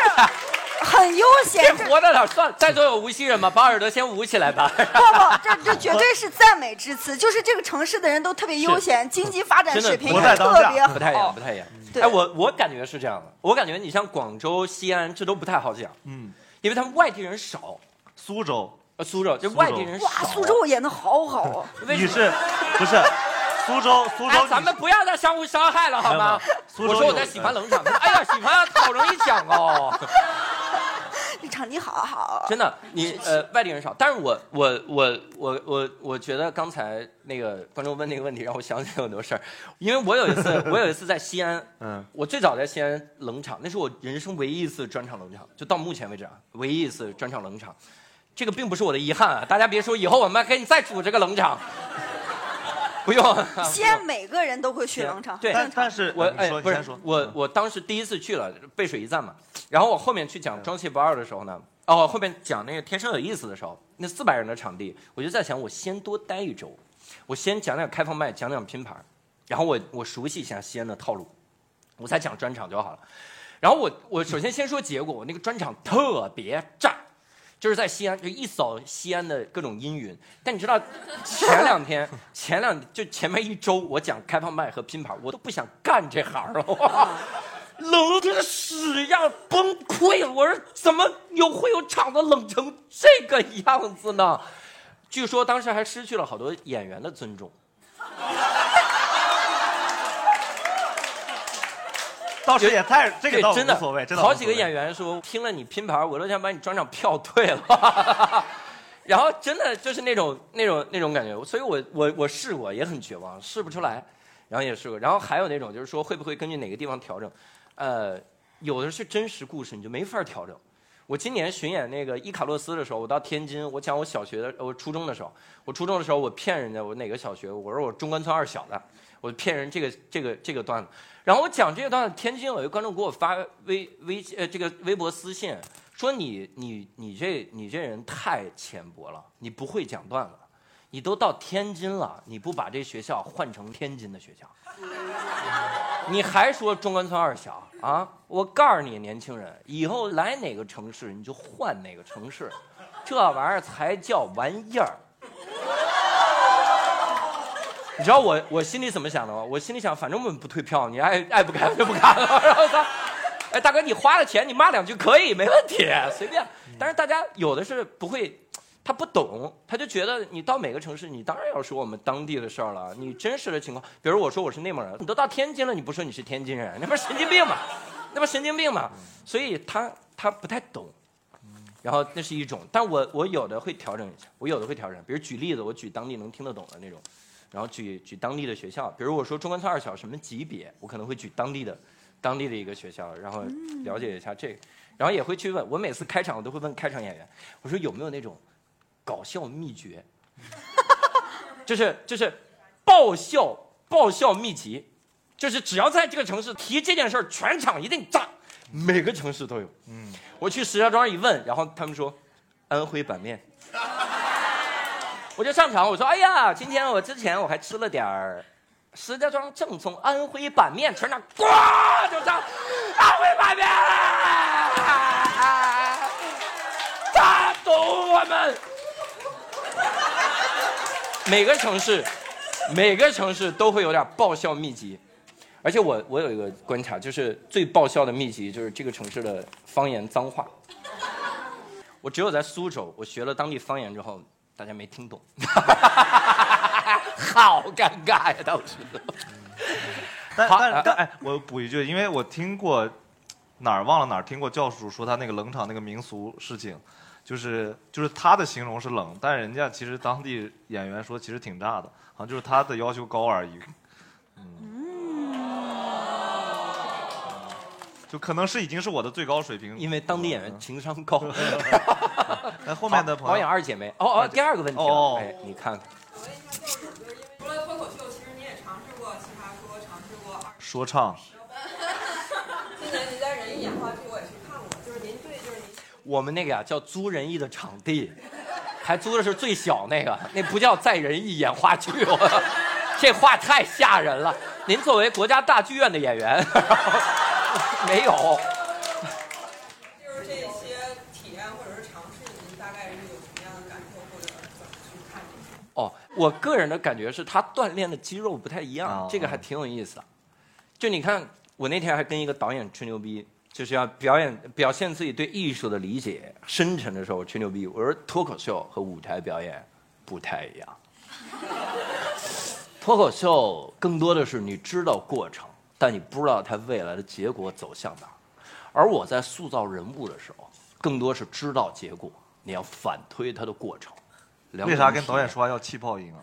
很悠闲。这活到哪儿算？在座有无锡人吗？把耳朵先捂起来吧。不不，这这绝对是赞美之词。就是这个城市的人都特别悠闲，经济发展水平也特别好。不太一样，不太一样。哎，我我感觉是这样的。我感觉你像广州、西安，这都不太好讲。嗯，因为他们外地人少。苏州。呃，苏州这外地人哇，苏州演的好好。你是 不是苏州？苏州，咱们不要再相互伤害了好吗？我说我在喜欢冷场，哎呀，喜欢好容易讲哦。你好好。真的，你呃外地人少，但是我我我我我我觉得刚才那个观众问那个问题，让我想起很多事儿。因为我有一次，我有一次在西安，嗯，我最早在西安冷场，那是我人生唯一一次专场冷场，就到目前为止啊，唯一一次专场冷场。这个并不是我的遗憾啊！大家别说，以后我们给你再组这个冷场，不用。西安每个人都会去冷场，对。但是，我哎，不是我，我当时第一次去了背水一战嘛。然后我后面去讲装气不二的时候呢，哦，后面讲那个天生有意思的时候，那四百人的场地，我就在想，我先多待一周，我先讲讲开放麦，讲讲拼盘，然后我我熟悉一下西安的套路，我再讲专场就好了。然后我我首先先说结果，我那个专场特别炸。就是在西安，就一扫西安的各种阴云。但你知道，前两天、前两就前面一周，我讲开放麦和拼盘，我都不想干这行了，冷的屎一样崩溃了。我说怎么有会有场子冷成这个样子呢？据说当时还失去了好多演员的尊重。倒是也太这个倒真的无所谓，真的好几个演员说听了你拼盘，我都想把你专场票退了。然后真的就是那种那种那种感觉，所以我我我试过也很绝望，试不出来，然后也试过。然后还有那种就是说会不会根据哪个地方调整？呃，有的是真实故事，你就没法调整。我今年巡演那个伊卡洛斯的时候，我到天津，我讲我小学的我初中的时候，我初中的时候我骗人家我哪个小学，我说我中关村二小的，我骗人这个这个这个段子。然后我讲这个段子，天津有一个观众给我发微微呃这个微博私信，说你你你这你这人太浅薄了，你不会讲段子，你都到天津了，你不把这学校换成天津的学校，你还说中关村二小啊？我告诉你年轻人，以后来哪个城市你就换哪个城市，这玩意儿才叫玩意儿。你知道我我心里怎么想的吗？我心里想，反正我们不退票，你爱爱不干就不干了。然后他，哎，大哥，你花了钱，你骂两句可以，没问题，随便。但是大家有的是不会，他不懂，他就觉得你到每个城市，你当然要说我们当地的事儿了。你真实的情况，比如我说我是内蒙人，你都到天津了，你不说你是天津人，那不是神经病吗？那不神经病吗？所以他他不太懂。然后那是一种，但我我有的会调整一下，我有的会调整。比如举例子，我举当地能听得懂的那种。然后举举当地的学校，比如我说中关村二小什么级别，我可能会举当地的，当地的一个学校，然后了解一下这个，然后也会去问，我每次开场我都会问开场演员，我说有没有那种搞笑秘诀，就是就是爆笑爆笑秘籍，就是只要在这个城市提这件事儿，全场一定炸，每个城市都有。嗯，我去石家庄一问，然后他们说安徽板面。我就上场，我说：“哎呀，今天我之前我还吃了点儿石家庄正宗安徽板面，全场呱就炸安徽板面，打动我们。每个城市每个城市都会有点爆笑秘籍，而且我我有一个观察，就是最爆笑的秘籍就是这个城市的方言脏话。我只有在苏州，我学了当地方言之后，大家没听懂，好尴尬呀，当时。但但但哎，我补一句，因为我听过哪儿忘了哪儿听过教主说他那个冷场那个民俗事情，就是就是他的形容是冷，但人家其实当地演员说其实挺炸的，好像就是他的要求高而已。嗯，就可能是已经是我的最高水平，因为当地演员情商高。那后面的朋友，导演二姐妹，哦哦，第二个问题哦，哎，你看看。说唱。今年您在仁义演话剧，我也尝试过。就是您对，就是您。我们那个呀叫租人艺的场地，还租的是最小那个，那不叫在人艺演话剧。这话太吓人了。您作为国家大剧院的演员，没有。就是这些体验或者是尝试，您大概是有什么样的感受，或者怎么去看这些？哦，我个人的感觉是他锻炼的肌肉不太一样，这个还挺有意思。就你看，我那天还跟一个导演吹牛逼，就是要表演表现自己对艺术的理解深沉的时候吹牛逼。我说脱口秀和舞台表演不太一样，脱口秀更多的是你知道过程，但你不知道它未来的结果走向哪。而我在塑造人物的时候，更多是知道结果，你要反推它的过程。为啥跟导演说话要气泡音啊？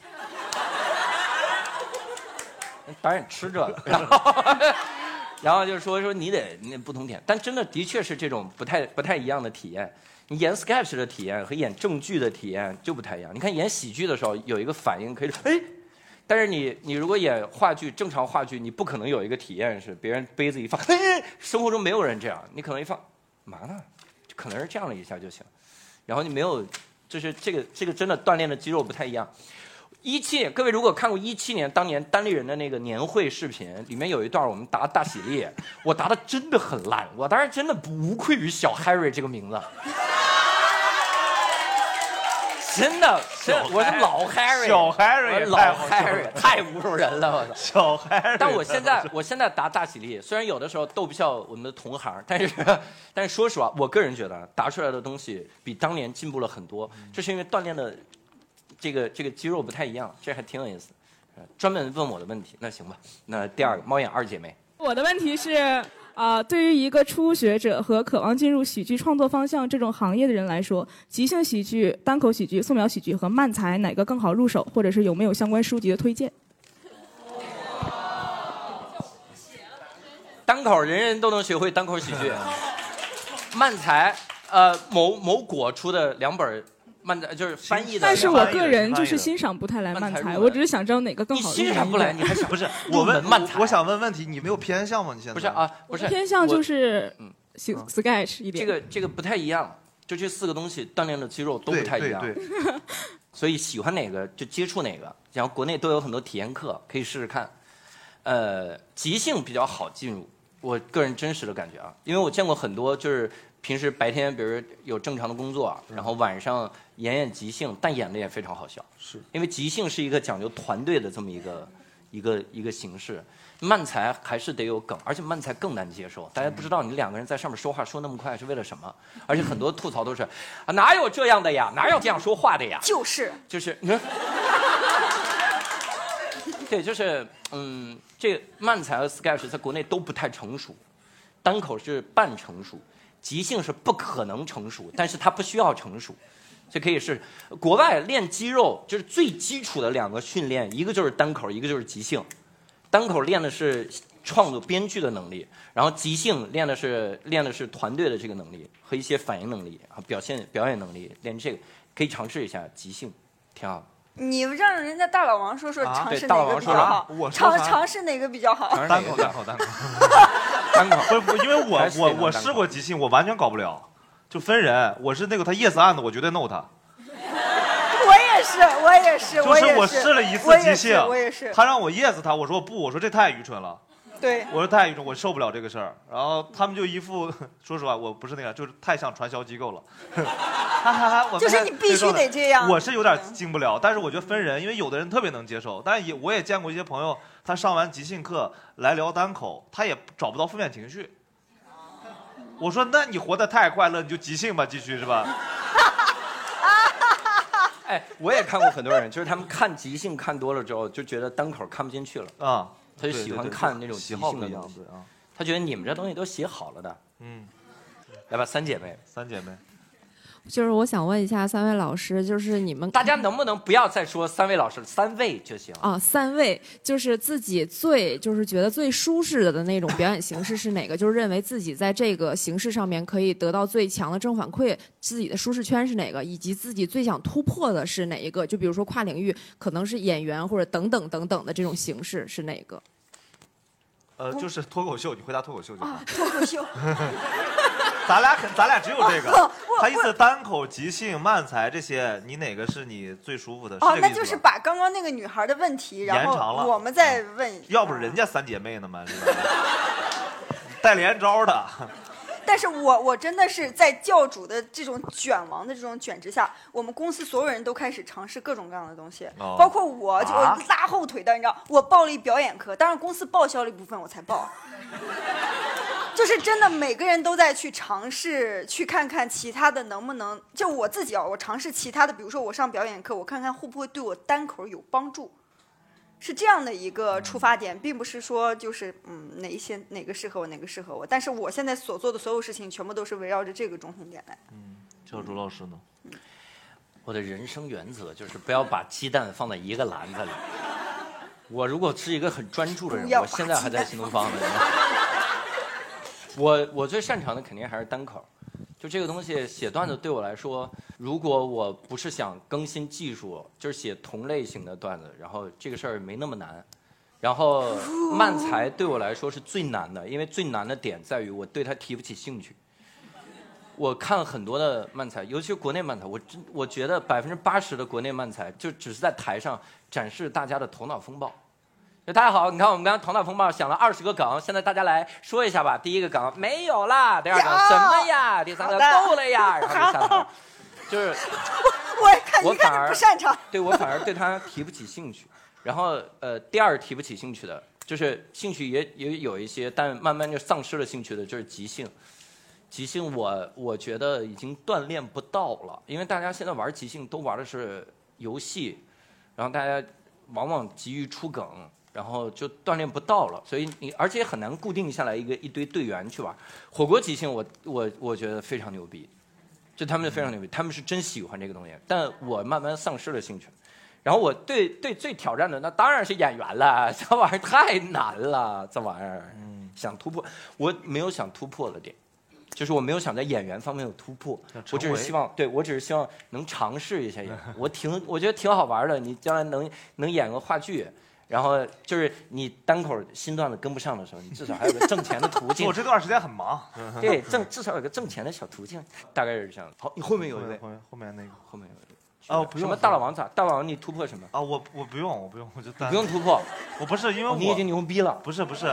导演吃这个，然后，就是说说你得那不同点，但真的的确是这种不太不太一样的体验。你演 sketch 的体验和演正剧的体验就不太一样。你看演喜剧的时候有一个反应可以，哎，但是你你如果演话剧，正常话剧你不可能有一个体验是别人杯子一放，生活中没有人这样，你可能一放，嘛呢？可能是这样了一下就行，然后你没有，就是这个这个真的锻炼的肌肉不太一样。一七年，各位如果看过一七年当年单立人的那个年会视频，里面有一段我们答大喜力，我答的真的很烂，我当时真的无愧于小 Harry 这个名字，真的，我是老 Harry，小 Harry，老 Harry 太侮辱人了，我操，小 Harry。但我现在，我现在答大喜力，虽然有的时候逗不笑我们的同行，但是，但是说实话，我个人觉得答出来的东西比当年进步了很多，这是因为锻炼的。这个这个肌肉不太一样，这还挺有意思。专门问我的问题，那行吧。那第二个猫眼二姐妹，我的问题是啊，对于一个初学者和渴望进入喜剧创作方向这种行业的人来说，即兴喜剧、单口喜剧、素描喜剧和慢才哪个更好入手？或者是有没有相关书籍的推荐？单口人人都能学会单口喜剧，慢才呃某某果出的两本。慢才就是翻译的，但是我个人就是欣赏不太来慢才，我只是想知道哪个更好。你欣赏不来，你还想不是？我问慢才，我想问问题，你没有偏向吗？你现在不是啊？不是偏向就是嗯，sketch 一点。这个这个不太一样，就这四个东西锻炼的肌肉都不太一样。所以喜欢哪个就接触哪个，然后国内都有很多体验课可以试试看。呃，即兴比较好进入，我个人真实的感觉啊，因为我见过很多就是平时白天比如有正常的工作，然后晚上。演演即兴，但演的也非常好笑。是因为即兴是一个讲究团队的这么一个一个一个形式，慢才还是得有梗，而且慢才更难接受。大家不知道你两个人在上面说话说那么快是为了什么？而且很多吐槽都是啊，哪有这样的呀？哪有这样说话的呀？就是就是，对，就是嗯，这慢才和 sketch 在国内都不太成熟，单口是半成熟，即兴是不可能成熟，但是它不需要成熟。这可以是国外练肌肉，就是最基础的两个训练，一个就是单口，一个就是即兴。单口练的是创作编剧的能力，然后即兴练的是练的是团队的这个能力和一些反应能力啊，表现表演能力。练这个可以尝试一下即兴，挺好。你让人家大老王说说尝试哪个比较好？尝尝试哪个比较好？单口单口单口。单口 不，因为我我我试过即兴，我完全搞不了。就分人，我是那个他 yes and，我绝对 no 他。我也是，我也是，就是我试了一次即兴，我也是。他让我 yes 他，我说不，我说这太愚蠢了。对，我说太严重，我受不了这个事儿。然后他们就一副，说实话，我不是那个，就是太像传销机构了。哈哈哈，我就是你必须得这样。我是有点进不了，但是我觉得分人，因为有的人特别能接受，但是也我也见过一些朋友，他上完即兴课来聊单口，他也找不到负面情绪。我说，那你活得太快乐，你就即兴吧，继续是吧？哎，我也看过很多人，就是他们看即兴看多了之后，就觉得单口看不进去了啊，他就喜欢看那种即兴的东西啊，他觉得你们这东西都写好了的。嗯，来吧，三姐妹，三姐妹。就是我想问一下三位老师，就是你们大家能不能不要再说三位老师，三位就行啊？三位就是自己最就是觉得最舒适的的那种表演形式是哪个？就是认为自己在这个形式上面可以得到最强的正反馈，自己的舒适圈是哪个？以及自己最想突破的是哪一个？就比如说跨领域，可能是演员或者等等等等的这种形式是哪个？呃，就是脱口秀，你回答脱口秀就好。脱口秀。咱俩很，咱俩只有这个。他意思单口、即兴、慢才这些，你哪个是你最舒服的？哦，那就是把刚刚那个女孩的问题，然后我们再问。要不人家三姐妹呢嘛？带连招的。但是我我真的是在教主的这种卷王的这种卷之下，我们公司所有人都开始尝试各种各样的东西，包括我就拉后腿的，你知道，我报了一表演课，当然公司报销了一部分我才报。就是真的，每个人都在去尝试，去看看其他的能不能。就我自己啊，我尝试其他的，比如说我上表演课，我看看会不会对我单口有帮助，是这样的一个出发点，并不是说就是嗯哪一些哪个适合我，哪个适合我。但是我现在所做的所有事情，全部都是围绕着这个中心点来。嗯，教朱老师呢？我的人生原则就是不要把鸡蛋放在一个篮子里。我如果是一个很专注的人，我现在还在新东方呢。我我最擅长的肯定还是单口，就这个东西写段子对我来说，如果我不是想更新技术，就是写同类型的段子，然后这个事儿没那么难。然后慢才对我来说是最难的，因为最难的点在于我对他提不起兴趣。我看很多的慢才，尤其是国内慢才，我真我觉得百分之八十的国内慢才就只是在台上展示大家的头脑风暴。大家好，你看我们刚刚头脑风暴想了二十个梗，现在大家来说一下吧。第一个梗没有啦，第二个什么呀？第三个够了呀。然后第三个就是我看我反而不擅长，对我反而对他提不起兴趣。然后呃，第二提不起兴趣的，就是兴趣也也有一些，但慢慢就丧失了兴趣的，就是即兴。即兴我我觉得已经锻炼不到了，因为大家现在玩即兴都玩的是游戏，然后大家往往急于出梗。然后就锻炼不到了，所以你而且很难固定下来一个一堆队员去玩。火锅即兴，我我我觉得非常牛逼，就他们非常牛逼，他们是真喜欢这个东西。但我慢慢丧失了兴趣。然后我对对最挑战的那当然是演员了，这玩意儿太难了，这玩意儿。嗯。想突破，我没有想突破的点，就是我没有想在演员方面有突破。我只是希望，对我只是希望能尝试一下演。我挺我觉得挺好玩的，你将来能能演个话剧。然后就是你单口新段子跟不上的时候，你至少还有个挣钱的途径。我这段时间很忙。对，挣至少有个挣钱的小途径，大概是这样。好，你后面有一位，后面后面那个，后面有一位。哦，不用。什么大老王咋？大老王你突破什么？啊，我我不用，我不用，我就不用突破。我不是因为我你已经牛逼了。不是不是。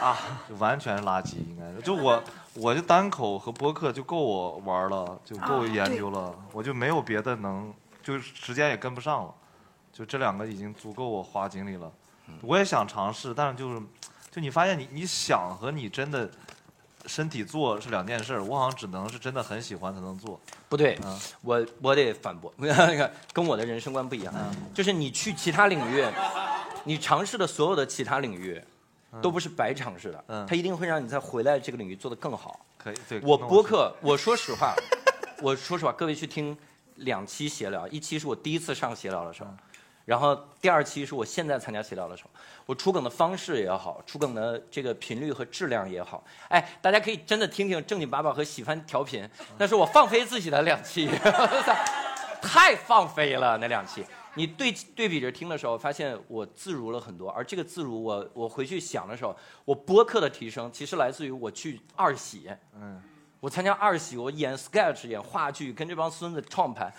啊，就完全是垃圾，应该是。就我，我就单口和播客就够我玩了，就够研究了，我就没有别的能，就时间也跟不上了。就这两个已经足够我花精力了，我也想尝试，但是就是，就你发现你你想和你真的身体做是两件事，我好像只能是真的很喜欢才能做。不对，我我得反驳，跟我的人生观不一样。就是你去其他领域，你尝试的所有的其他领域，都不是白尝试的，它一定会让你再回来这个领域做得更好。可以，对。我播客，我说实话，我说实话，各位去听两期闲聊，一期是我第一次上闲聊的时候。然后第二期是我现在参加协调的时候，我出梗的方式也好，出梗的这个频率和质量也好，哎，大家可以真的听听正经八百和喜欢调频，那是我放飞自己的两期，太放飞了那两期。你对对比着听的时候，发现我自如了很多，而这个自如，我我回去想的时候，我播客的提升其实来自于我去二喜，嗯，我参加二喜，我演 sketch 演话剧，跟这帮孙子创牌。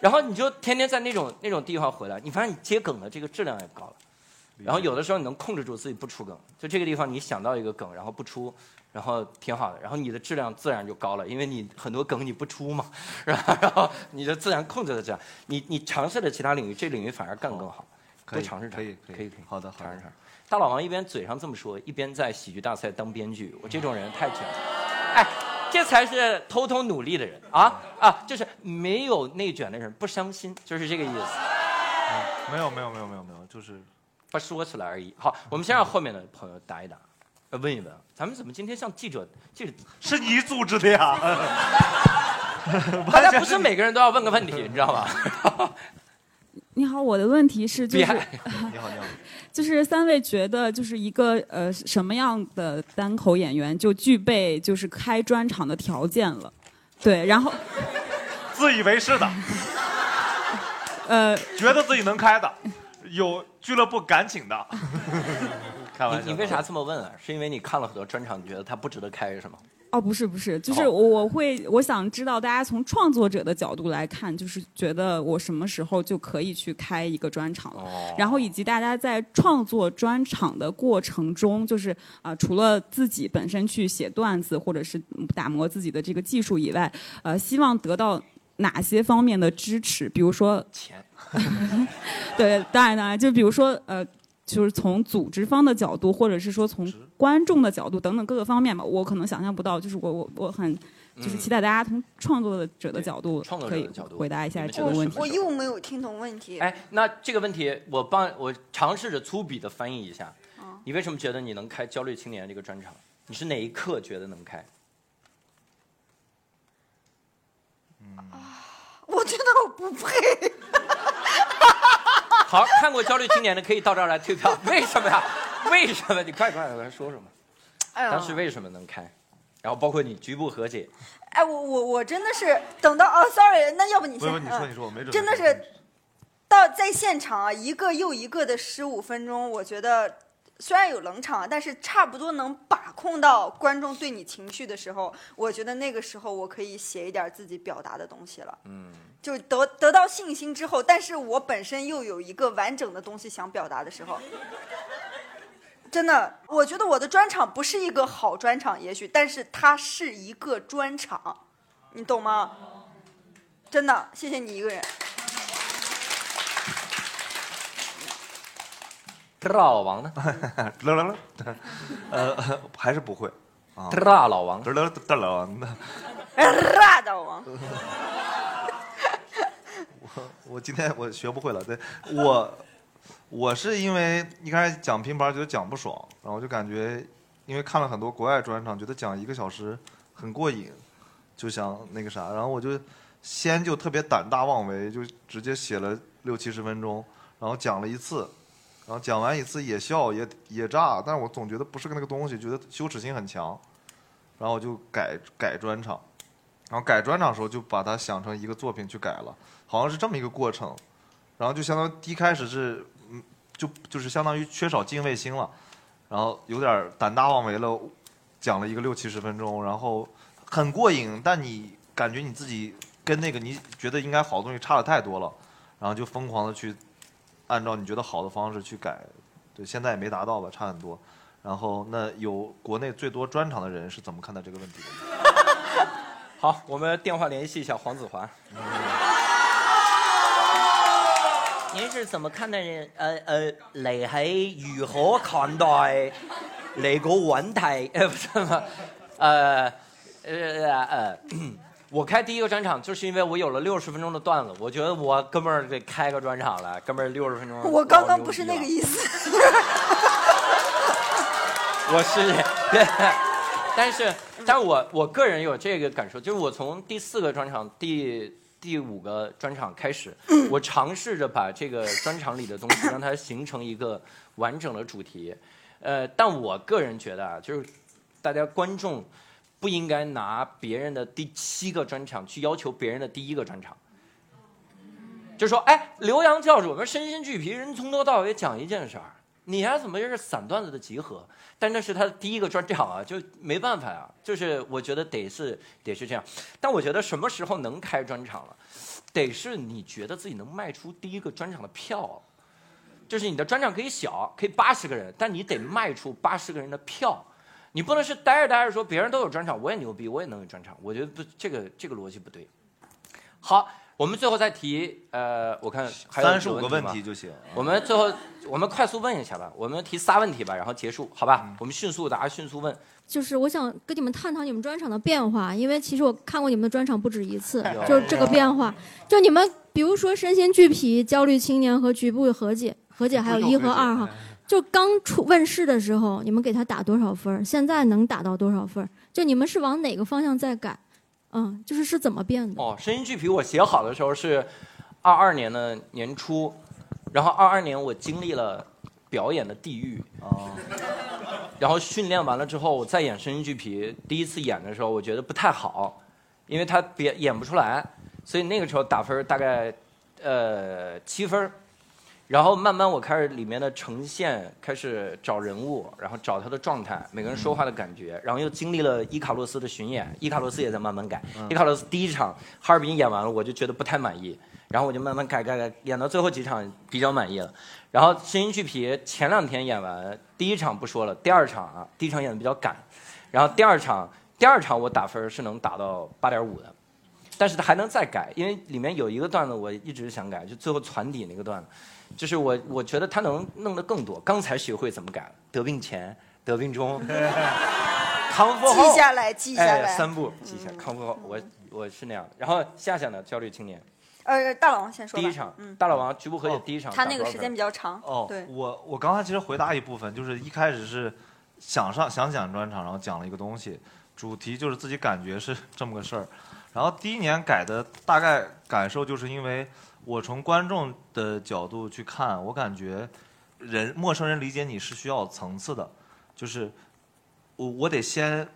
然后你就天天在那种那种地方回来，你发现你接梗的这个质量也高了，然后有的时候你能控制住自己不出梗，就这个地方你想到一个梗，然后不出，然后挺好的，然后你的质量自然就高了，因为你很多梗你不出嘛，然 后然后你就自然控制了这样。你你尝试了其他领域，这领域反而干更好，可以尝试尝可以可以可以。好的，尝试尝试。大老王一边嘴上这么说，一边在喜剧大赛当编剧，我这种人太卷了。哎，这才是偷偷努力的人啊啊！就是没有内卷的人不伤心，就是这个意思。没有没有没有没有没有，就是不说出来而已。好，我们先让后面的朋友答一答，问一问，咱们怎么今天像记者？记者是你组织的呀？大家不是每个人都要问个问题，你知道吗？你好，我的问题是，就是你好 你好，就是三位觉得，就是一个呃什么样的单口演员就具备就是开专场的条件了？对，然后 自以为是的，呃，觉得自己能开的，有俱乐部敢请的。开玩笑，你为啥这么问啊？是因为你看了很多专场，你觉得他不值得开是吗？哦，不是不是，就是我会我想知道大家从创作者的角度来看，就是觉得我什么时候就可以去开一个专场了，然后以及大家在创作专场的过程中，就是啊，除了自己本身去写段子或者是打磨自己的这个技术以外，呃，希望得到哪些方面的支持？比如说钱，对，当然当然，就比如说呃。就是从组织方的角度，或者是说从观众的角度等等各个方面吧，我可能想象不到。就是我我我很就是期待大家从创作者的角度可以回答一下这个问题。我又没有听懂问题。哎，那这个问题我帮我尝试着粗鄙的翻译一下。你为什么觉得你能开焦虑青年这个专场？你是哪一刻觉得能开？啊，我觉得我不配。好，看过《焦虑青年》的可以到这儿来退票。为什么呀？为什么？你快快来说说嘛。当时为什么能开？然后包括你局部和解。哎，我我我真的是等到哦，sorry，那要不你先。不不，你说你说，我没准。真的是到在现场啊，一个又一个的十五分钟，我觉得虽然有冷场，但是差不多能把控到观众对你情绪的时候，我觉得那个时候我可以写一点自己表达的东西了。嗯。就是得得到信心之后，但是我本身又有一个完整的东西想表达的时候，真的，我觉得我的专场不是一个好专场，也许，但是它是一个专场，你懂吗？真的，谢谢你一个人。老王呢？还是不会。大老王，大老王的。大老王。我今天我学不会了，对我，我是因为一开始讲拼盘觉得讲不爽，然后就感觉，因为看了很多国外专场，觉得讲一个小时很过瘾，就想那个啥，然后我就先就特别胆大妄为，就直接写了六七十分钟，然后讲了一次，然后讲完一次也笑也也炸，但是我总觉得不是个那个东西，觉得羞耻心很强，然后我就改改专场，然后改专场的时候就把它想成一个作品去改了。好像是这么一个过程，然后就相当于一开始是，嗯，就就是相当于缺少敬畏心了，然后有点胆大妄为了，讲了一个六七十分钟，然后很过瘾，但你感觉你自己跟那个你觉得应该好的东西差的太多了，然后就疯狂的去按照你觉得好的方式去改，对，现在也没达到吧，差很多。然后那有国内最多专场的人是怎么看待这个问题的？好，我们电话联系一下黄子华。您是怎么看待？呃呃，你係如何看待那个问题？呃，不是吗？呃呃呃，我开第一个专场就是因为我有了六十分钟的段子，我觉得我哥们儿得开个专场了，哥们儿六十分钟。我刚刚不是那个意思。我是，但是，但我我个人有这个感受，就是我从第四个专场第。第五个专场开始，我尝试着把这个专场里的东西让它形成一个完整的主题，呃，但我个人觉得啊，就是大家观众不应该拿别人的第七个专场去要求别人的第一个专场，就说，哎，刘洋教主，我们身心俱疲，人从头到尾讲一件事儿。你还怎么就是散段子的集合？但那是他的第一个专场啊，就没办法啊。就是我觉得得是得是这样。但我觉得什么时候能开专场了，得是你觉得自己能卖出第一个专场的票，就是你的专场可以小，可以八十个人，但你得卖出八十个人的票，你不能是呆着呆着说别人都有专场，我也牛逼，我也能有专场。我觉得不，这个这个逻辑不对。好。我们最后再提，呃，我看还有三十五个问题就行。我们最后我们快速问一下吧，我们提仨问题吧，然后结束，好吧？我们迅速答，迅速问。就是我想跟你们探讨你们专场的变化，因为其实我看过你们的专场不止一次，就是这个变化。就你们比如说身心俱疲、焦虑青年和局部和解、和解还有一和二哈，就刚出问世的时候，你们给他打多少分？现在能打到多少分？就你们是往哪个方向在改？嗯，就是是怎么变的？哦，声音剧皮我写好的时候是二二年的年初，然后二二年我经历了表演的地狱，哦，然后训练完了之后，我再演声音剧皮，第一次演的时候我觉得不太好，因为他别演不出来，所以那个时候打分大概呃七分。然后慢慢我开始里面的呈现，开始找人物，然后找他的状态，每个人说话的感觉，然后又经历了伊卡洛斯的巡演，伊卡洛斯也在慢慢改。伊卡洛斯第一场哈尔滨演完了，我就觉得不太满意，然后我就慢慢改改改，演到最后几场比较满意了。然后声音剧皮前两天演完，第一场不说了，第二场啊，第一场演的比较赶，然后第二场第二场我打分是能打到八点五的，但是还能再改，因为里面有一个段子我一直想改，就最后船底那个段子。就是我，我觉得他能弄得更多。刚才学会怎么改了，得病前、得病中、康复后，记下来，记下来，三步记下。康复后，我我是那样。然后夏夏呢，焦虑青年。呃，大老王先说。第一场，嗯大老王局部和解第一场。他那个时间比较长。哦，对。我我刚才其实回答一部分，就是一开始是想上想讲专场，然后讲了一个东西，主题就是自己感觉是这么个事儿。然后第一年改的大概感受就是因为。我从观众的角度去看，我感觉人陌生人理解你是需要层次的，就是我我得先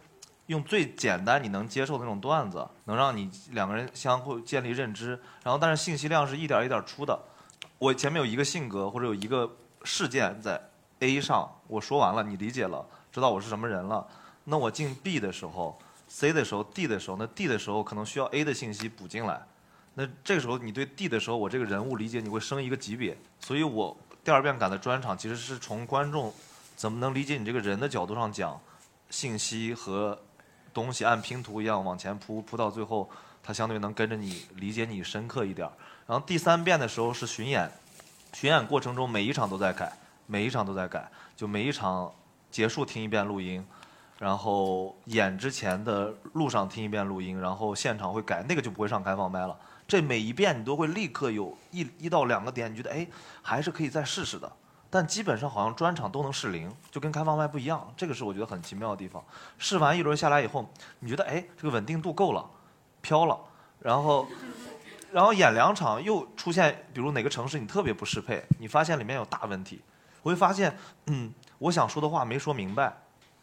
用最简单你能接受的那种段子，能让你两个人相互建立认知，然后但是信息量是一点一点出的。我前面有一个性格或者有一个事件在 A 上，我说完了，你理解了，知道我是什么人了，那我进 B 的时候、C 的时候、D 的时候，那 D 的时候可能需要 A 的信息补进来。那这个时候，你对 D 的时候，我这个人物理解你会升一个级别，所以我第二遍改的专场其实是从观众怎么能理解你这个人的角度上讲，信息和东西按拼图一样往前铺，铺到最后，他相对能跟着你理解你深刻一点。然后第三遍的时候是巡演，巡演过程中每一场都在改，每一场都在改，就每一场结束听一遍录音，然后演之前的路上听一遍录音，然后现场会改，那个就不会上开放麦了。这每一遍你都会立刻有一一到两个点，你觉得哎还是可以再试试的，但基本上好像专场都能试零，就跟开放麦不一样，这个是我觉得很奇妙的地方。试完一轮下来以后，你觉得哎这个稳定度够了，飘了，然后然后演两场又出现，比如哪个城市你特别不适配，你发现里面有大问题，我会发现嗯我想说的话没说明白，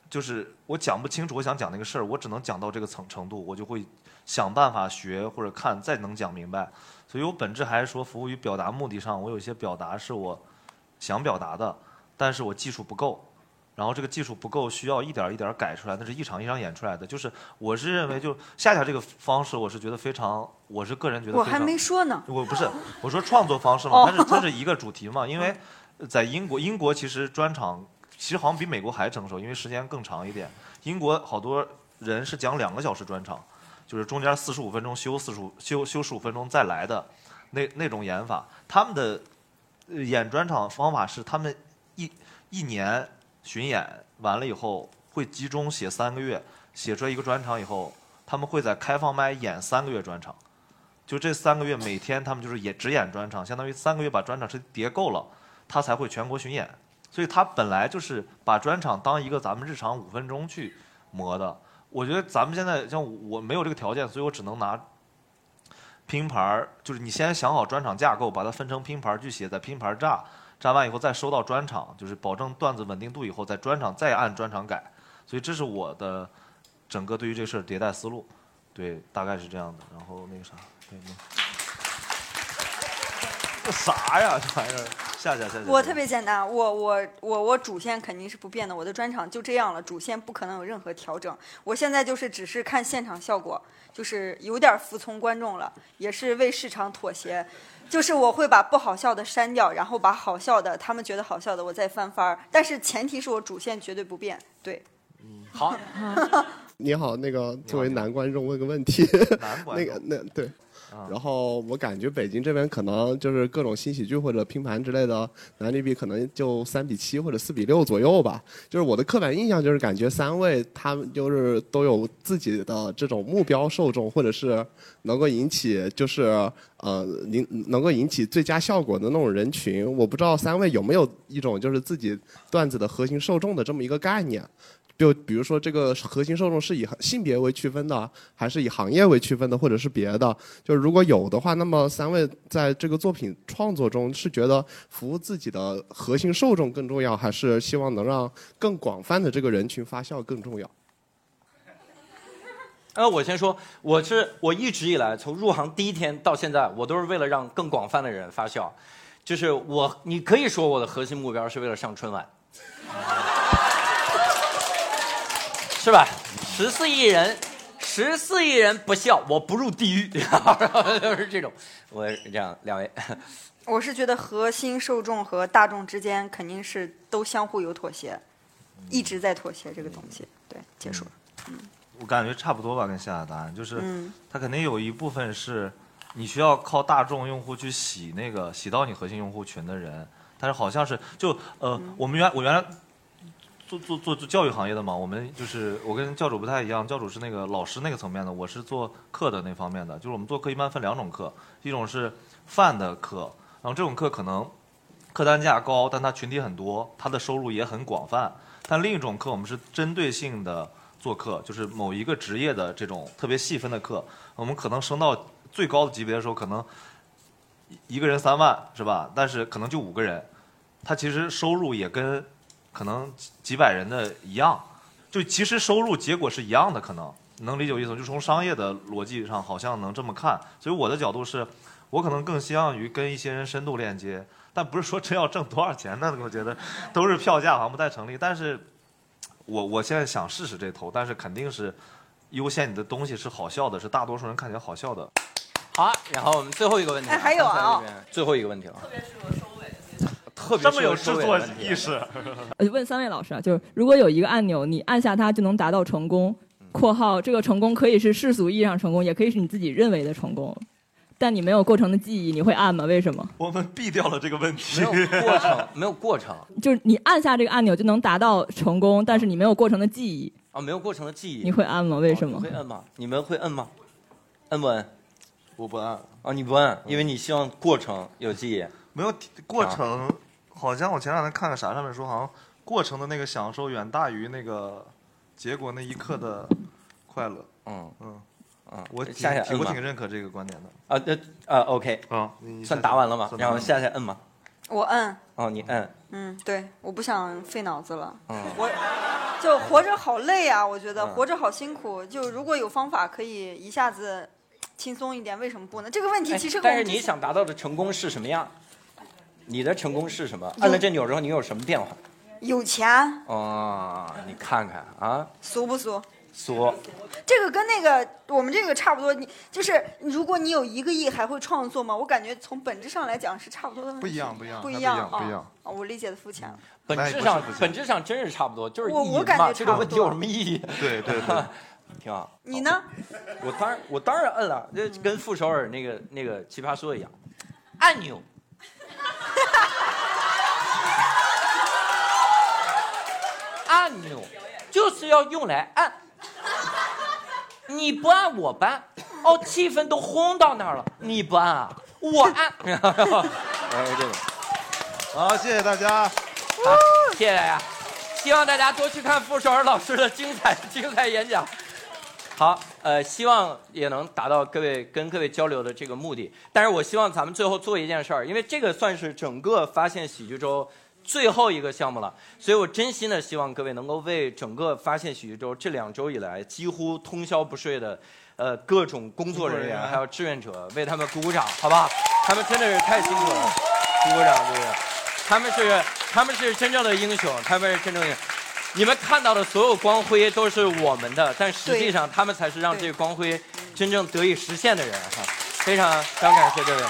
就是我讲不清楚我想讲那个事儿，我只能讲到这个层程度，我就会。想办法学或者看，再能讲明白。所以我本质还是说，服务于表达目的上。我有一些表达是我想表达的，但是我技术不够。然后这个技术不够，需要一点一点改出来。那是一场一场演出来的。就是我是认为，就夏夏这个方式，我是觉得非常，我是个人觉得。我还没说呢。我不是，我说创作方式嘛，它是它是一个主题嘛。因为在英国，英国其实专场其实好像比美国还成熟，因为时间更长一点。英国好多人是讲两个小时专场。就是中间四十五分钟休四十五休休十五分钟再来的，那那种演法，他们的演专场方法是他们一一年巡演完了以后会集中写三个月，写出来一个专场以后，他们会在开放麦演三个月专场，就这三个月每天他们就是也只演专场，相当于三个月把专场是叠够了，他才会全国巡演，所以他本来就是把专场当一个咱们日常五分钟去磨的。我觉得咱们现在像我没有这个条件，所以我只能拿拼盘儿，就是你先想好专场架构，把它分成拼盘儿去写，在拼盘儿炸，炸完以后再收到专场，就是保证段子稳定度以后，在专场再按专场改。所以这是我的整个对于这事儿迭代思路，对，大概是这样的。然后那个啥，对。这啥呀？这玩意儿，下下下下。我特别简单，我我我我主线肯定是不变的，我的专场就这样了，主线不可能有任何调整。我现在就是只是看现场效果，就是有点服从观众了，也是为市场妥协。就是我会把不好笑的删掉，然后把好笑的，他们觉得好笑的，我再翻番儿。但是前提是我主线绝对不变。对，嗯，好。你好，那个作为男观众问个问题，那个那对。然后我感觉北京这边可能就是各种新喜剧或者拼盘之类的男女比可能就三比七或者四比六左右吧。就是我的刻板印象就是感觉三位他们就是都有自己的这种目标受众，或者是能够引起就是呃能能够引起最佳效果的那种人群。我不知道三位有没有一种就是自己段子的核心受众的这么一个概念。就比如说，这个核心受众是以性别为区分的，还是以行业为区分的，或者是别的？就如果有的话，那么三位在这个作品创作中是觉得服务自己的核心受众更重要，还是希望能让更广泛的这个人群发酵更重要？呃，我先说，我是我一直以来从入行第一天到现在，我都是为了让更广泛的人发酵，就是我，你可以说我的核心目标是为了上春晚。是吧？十四亿人，十四亿人不笑，我不入地狱，就是这种。我这样，两位，我是觉得核心受众和大众之间肯定是都相互有妥协，一直在妥协这个东西。对，结束了。嗯，我感觉差不多吧，跟下的答案就是，它肯定有一部分是你需要靠大众用户去洗那个洗到你核心用户群的人，但是好像是就呃，我们原我原来。做做做做教育行业的嘛，我们就是我跟教主不太一样，教主是那个老师那个层面的，我是做课的那方面的。就是我们做课一般分两种课，一种是泛的课，然后这种课可能客单价高，但它群体很多，它的收入也很广泛。但另一种课我们是针对性的做课，就是某一个职业的这种特别细分的课，我们可能升到最高的级别的时候，可能一个人三万是吧？但是可能就五个人，他其实收入也跟。可能几几百人的一样，就其实收入结果是一样的，可能能理解我意思吗？就从商业的逻辑上，好像能这么看。所以我的角度是，我可能更希望于跟一些人深度链接，但不是说真要挣多少钱那我觉得都是票价，好像不太成立。但是，我 我现在想试试这头，但是肯定是优先你的东西是好笑的，是大多数人看起来好笑的。好，然后我们最后一个问题，还有啊，最后一个问题了。这么有制作意识。我 就问三位老师啊，就是如果有一个按钮，你按下它就能达到成功（括号这个成功可以是世俗意义上成功，也可以是你自己认为的成功），但你没有过程的记忆，你会按吗？为什么？我们避掉了这个问题。没有过程，没有过程。就是你按下这个按钮就能达到成功，但是你没有过程的记忆。啊，没有过程的记忆。你会按吗？为什么？会按吗？你们会按吗？按不按？我不按。啊，你不按，因为你希望过程有记忆。没有过程。好像我前两天看个啥上面说，好像过程的那个享受远大于那个结果那一刻的快乐。嗯嗯嗯，我下下我挺认可这个观点的。啊，呃啊，OK，啊，算答完了吗？然后下下摁吗？我摁。哦，你摁。嗯，对，我不想费脑子了。嗯。我就活着好累啊，我觉得活着好辛苦。就如果有方法可以一下子轻松一点，为什么不呢？这个问题其实。但是你想达到的成功是什么样？你的成功是什么？按了这钮之后，你有什么变化？有钱。哦，你看看啊。俗不俗？俗。这个跟那个我们这个差不多。你就是如果你有一个亿，还会创作吗？我感觉从本质上来讲是差不多的。不一样，不一样，不一样，不一样。我理解的肤浅了。本质上，本质上真是差不多，就是我我感觉这个问题有什么意义？对对对，挺好。你呢？我当然，我当然摁了，就跟傅首尔那个那个奇葩说一样，按钮。按钮就是要用来按，你不按我搬，哦，气氛都轰到那儿了，你不按啊，我按。好，谢谢大家，好，谢谢大家，希望大家多去看傅首尔老师的精彩精彩演讲。好，呃，希望也能达到各位跟各位交流的这个目的。但是我希望咱们最后做一件事儿，因为这个算是整个发现喜剧周最后一个项目了，所以我真心的希望各位能够为整个发现喜剧周这两周以来几乎通宵不睡的，呃，各种工作人员还有志愿者为他们鼓鼓掌，好不好？他们真的是太辛苦了，鼓鼓掌，对不对？他们是他们是真正的英雄，他们是真正的。你们看到的所有光辉都是我们的，但实际上他们才是让这个光辉真正得以实现的人哈！非常非常感谢各位。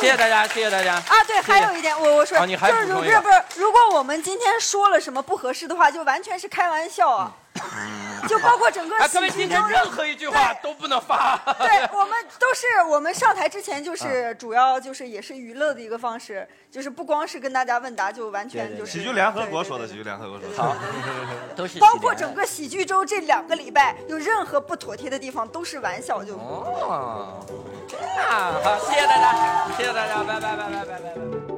谢谢大家，谢谢大家。啊，对，还有一点，我我说，就是如不是不是，如果我们今天说了什么不合适的话，就完全是开玩笑啊。就包括整个喜剧中，任何一句话都不能发。对我们都是我们上台之前就是主要就是也是娱乐的一个方式，就是不光是跟大家问答，就完全就是喜剧联合国说的，喜剧联合国说的。好，都是包括整个喜剧周这两个礼拜有任何不妥帖的地方都是玩笑就。哦，这样好，谢谢大家，谢谢大家，拜拜拜拜拜拜拜。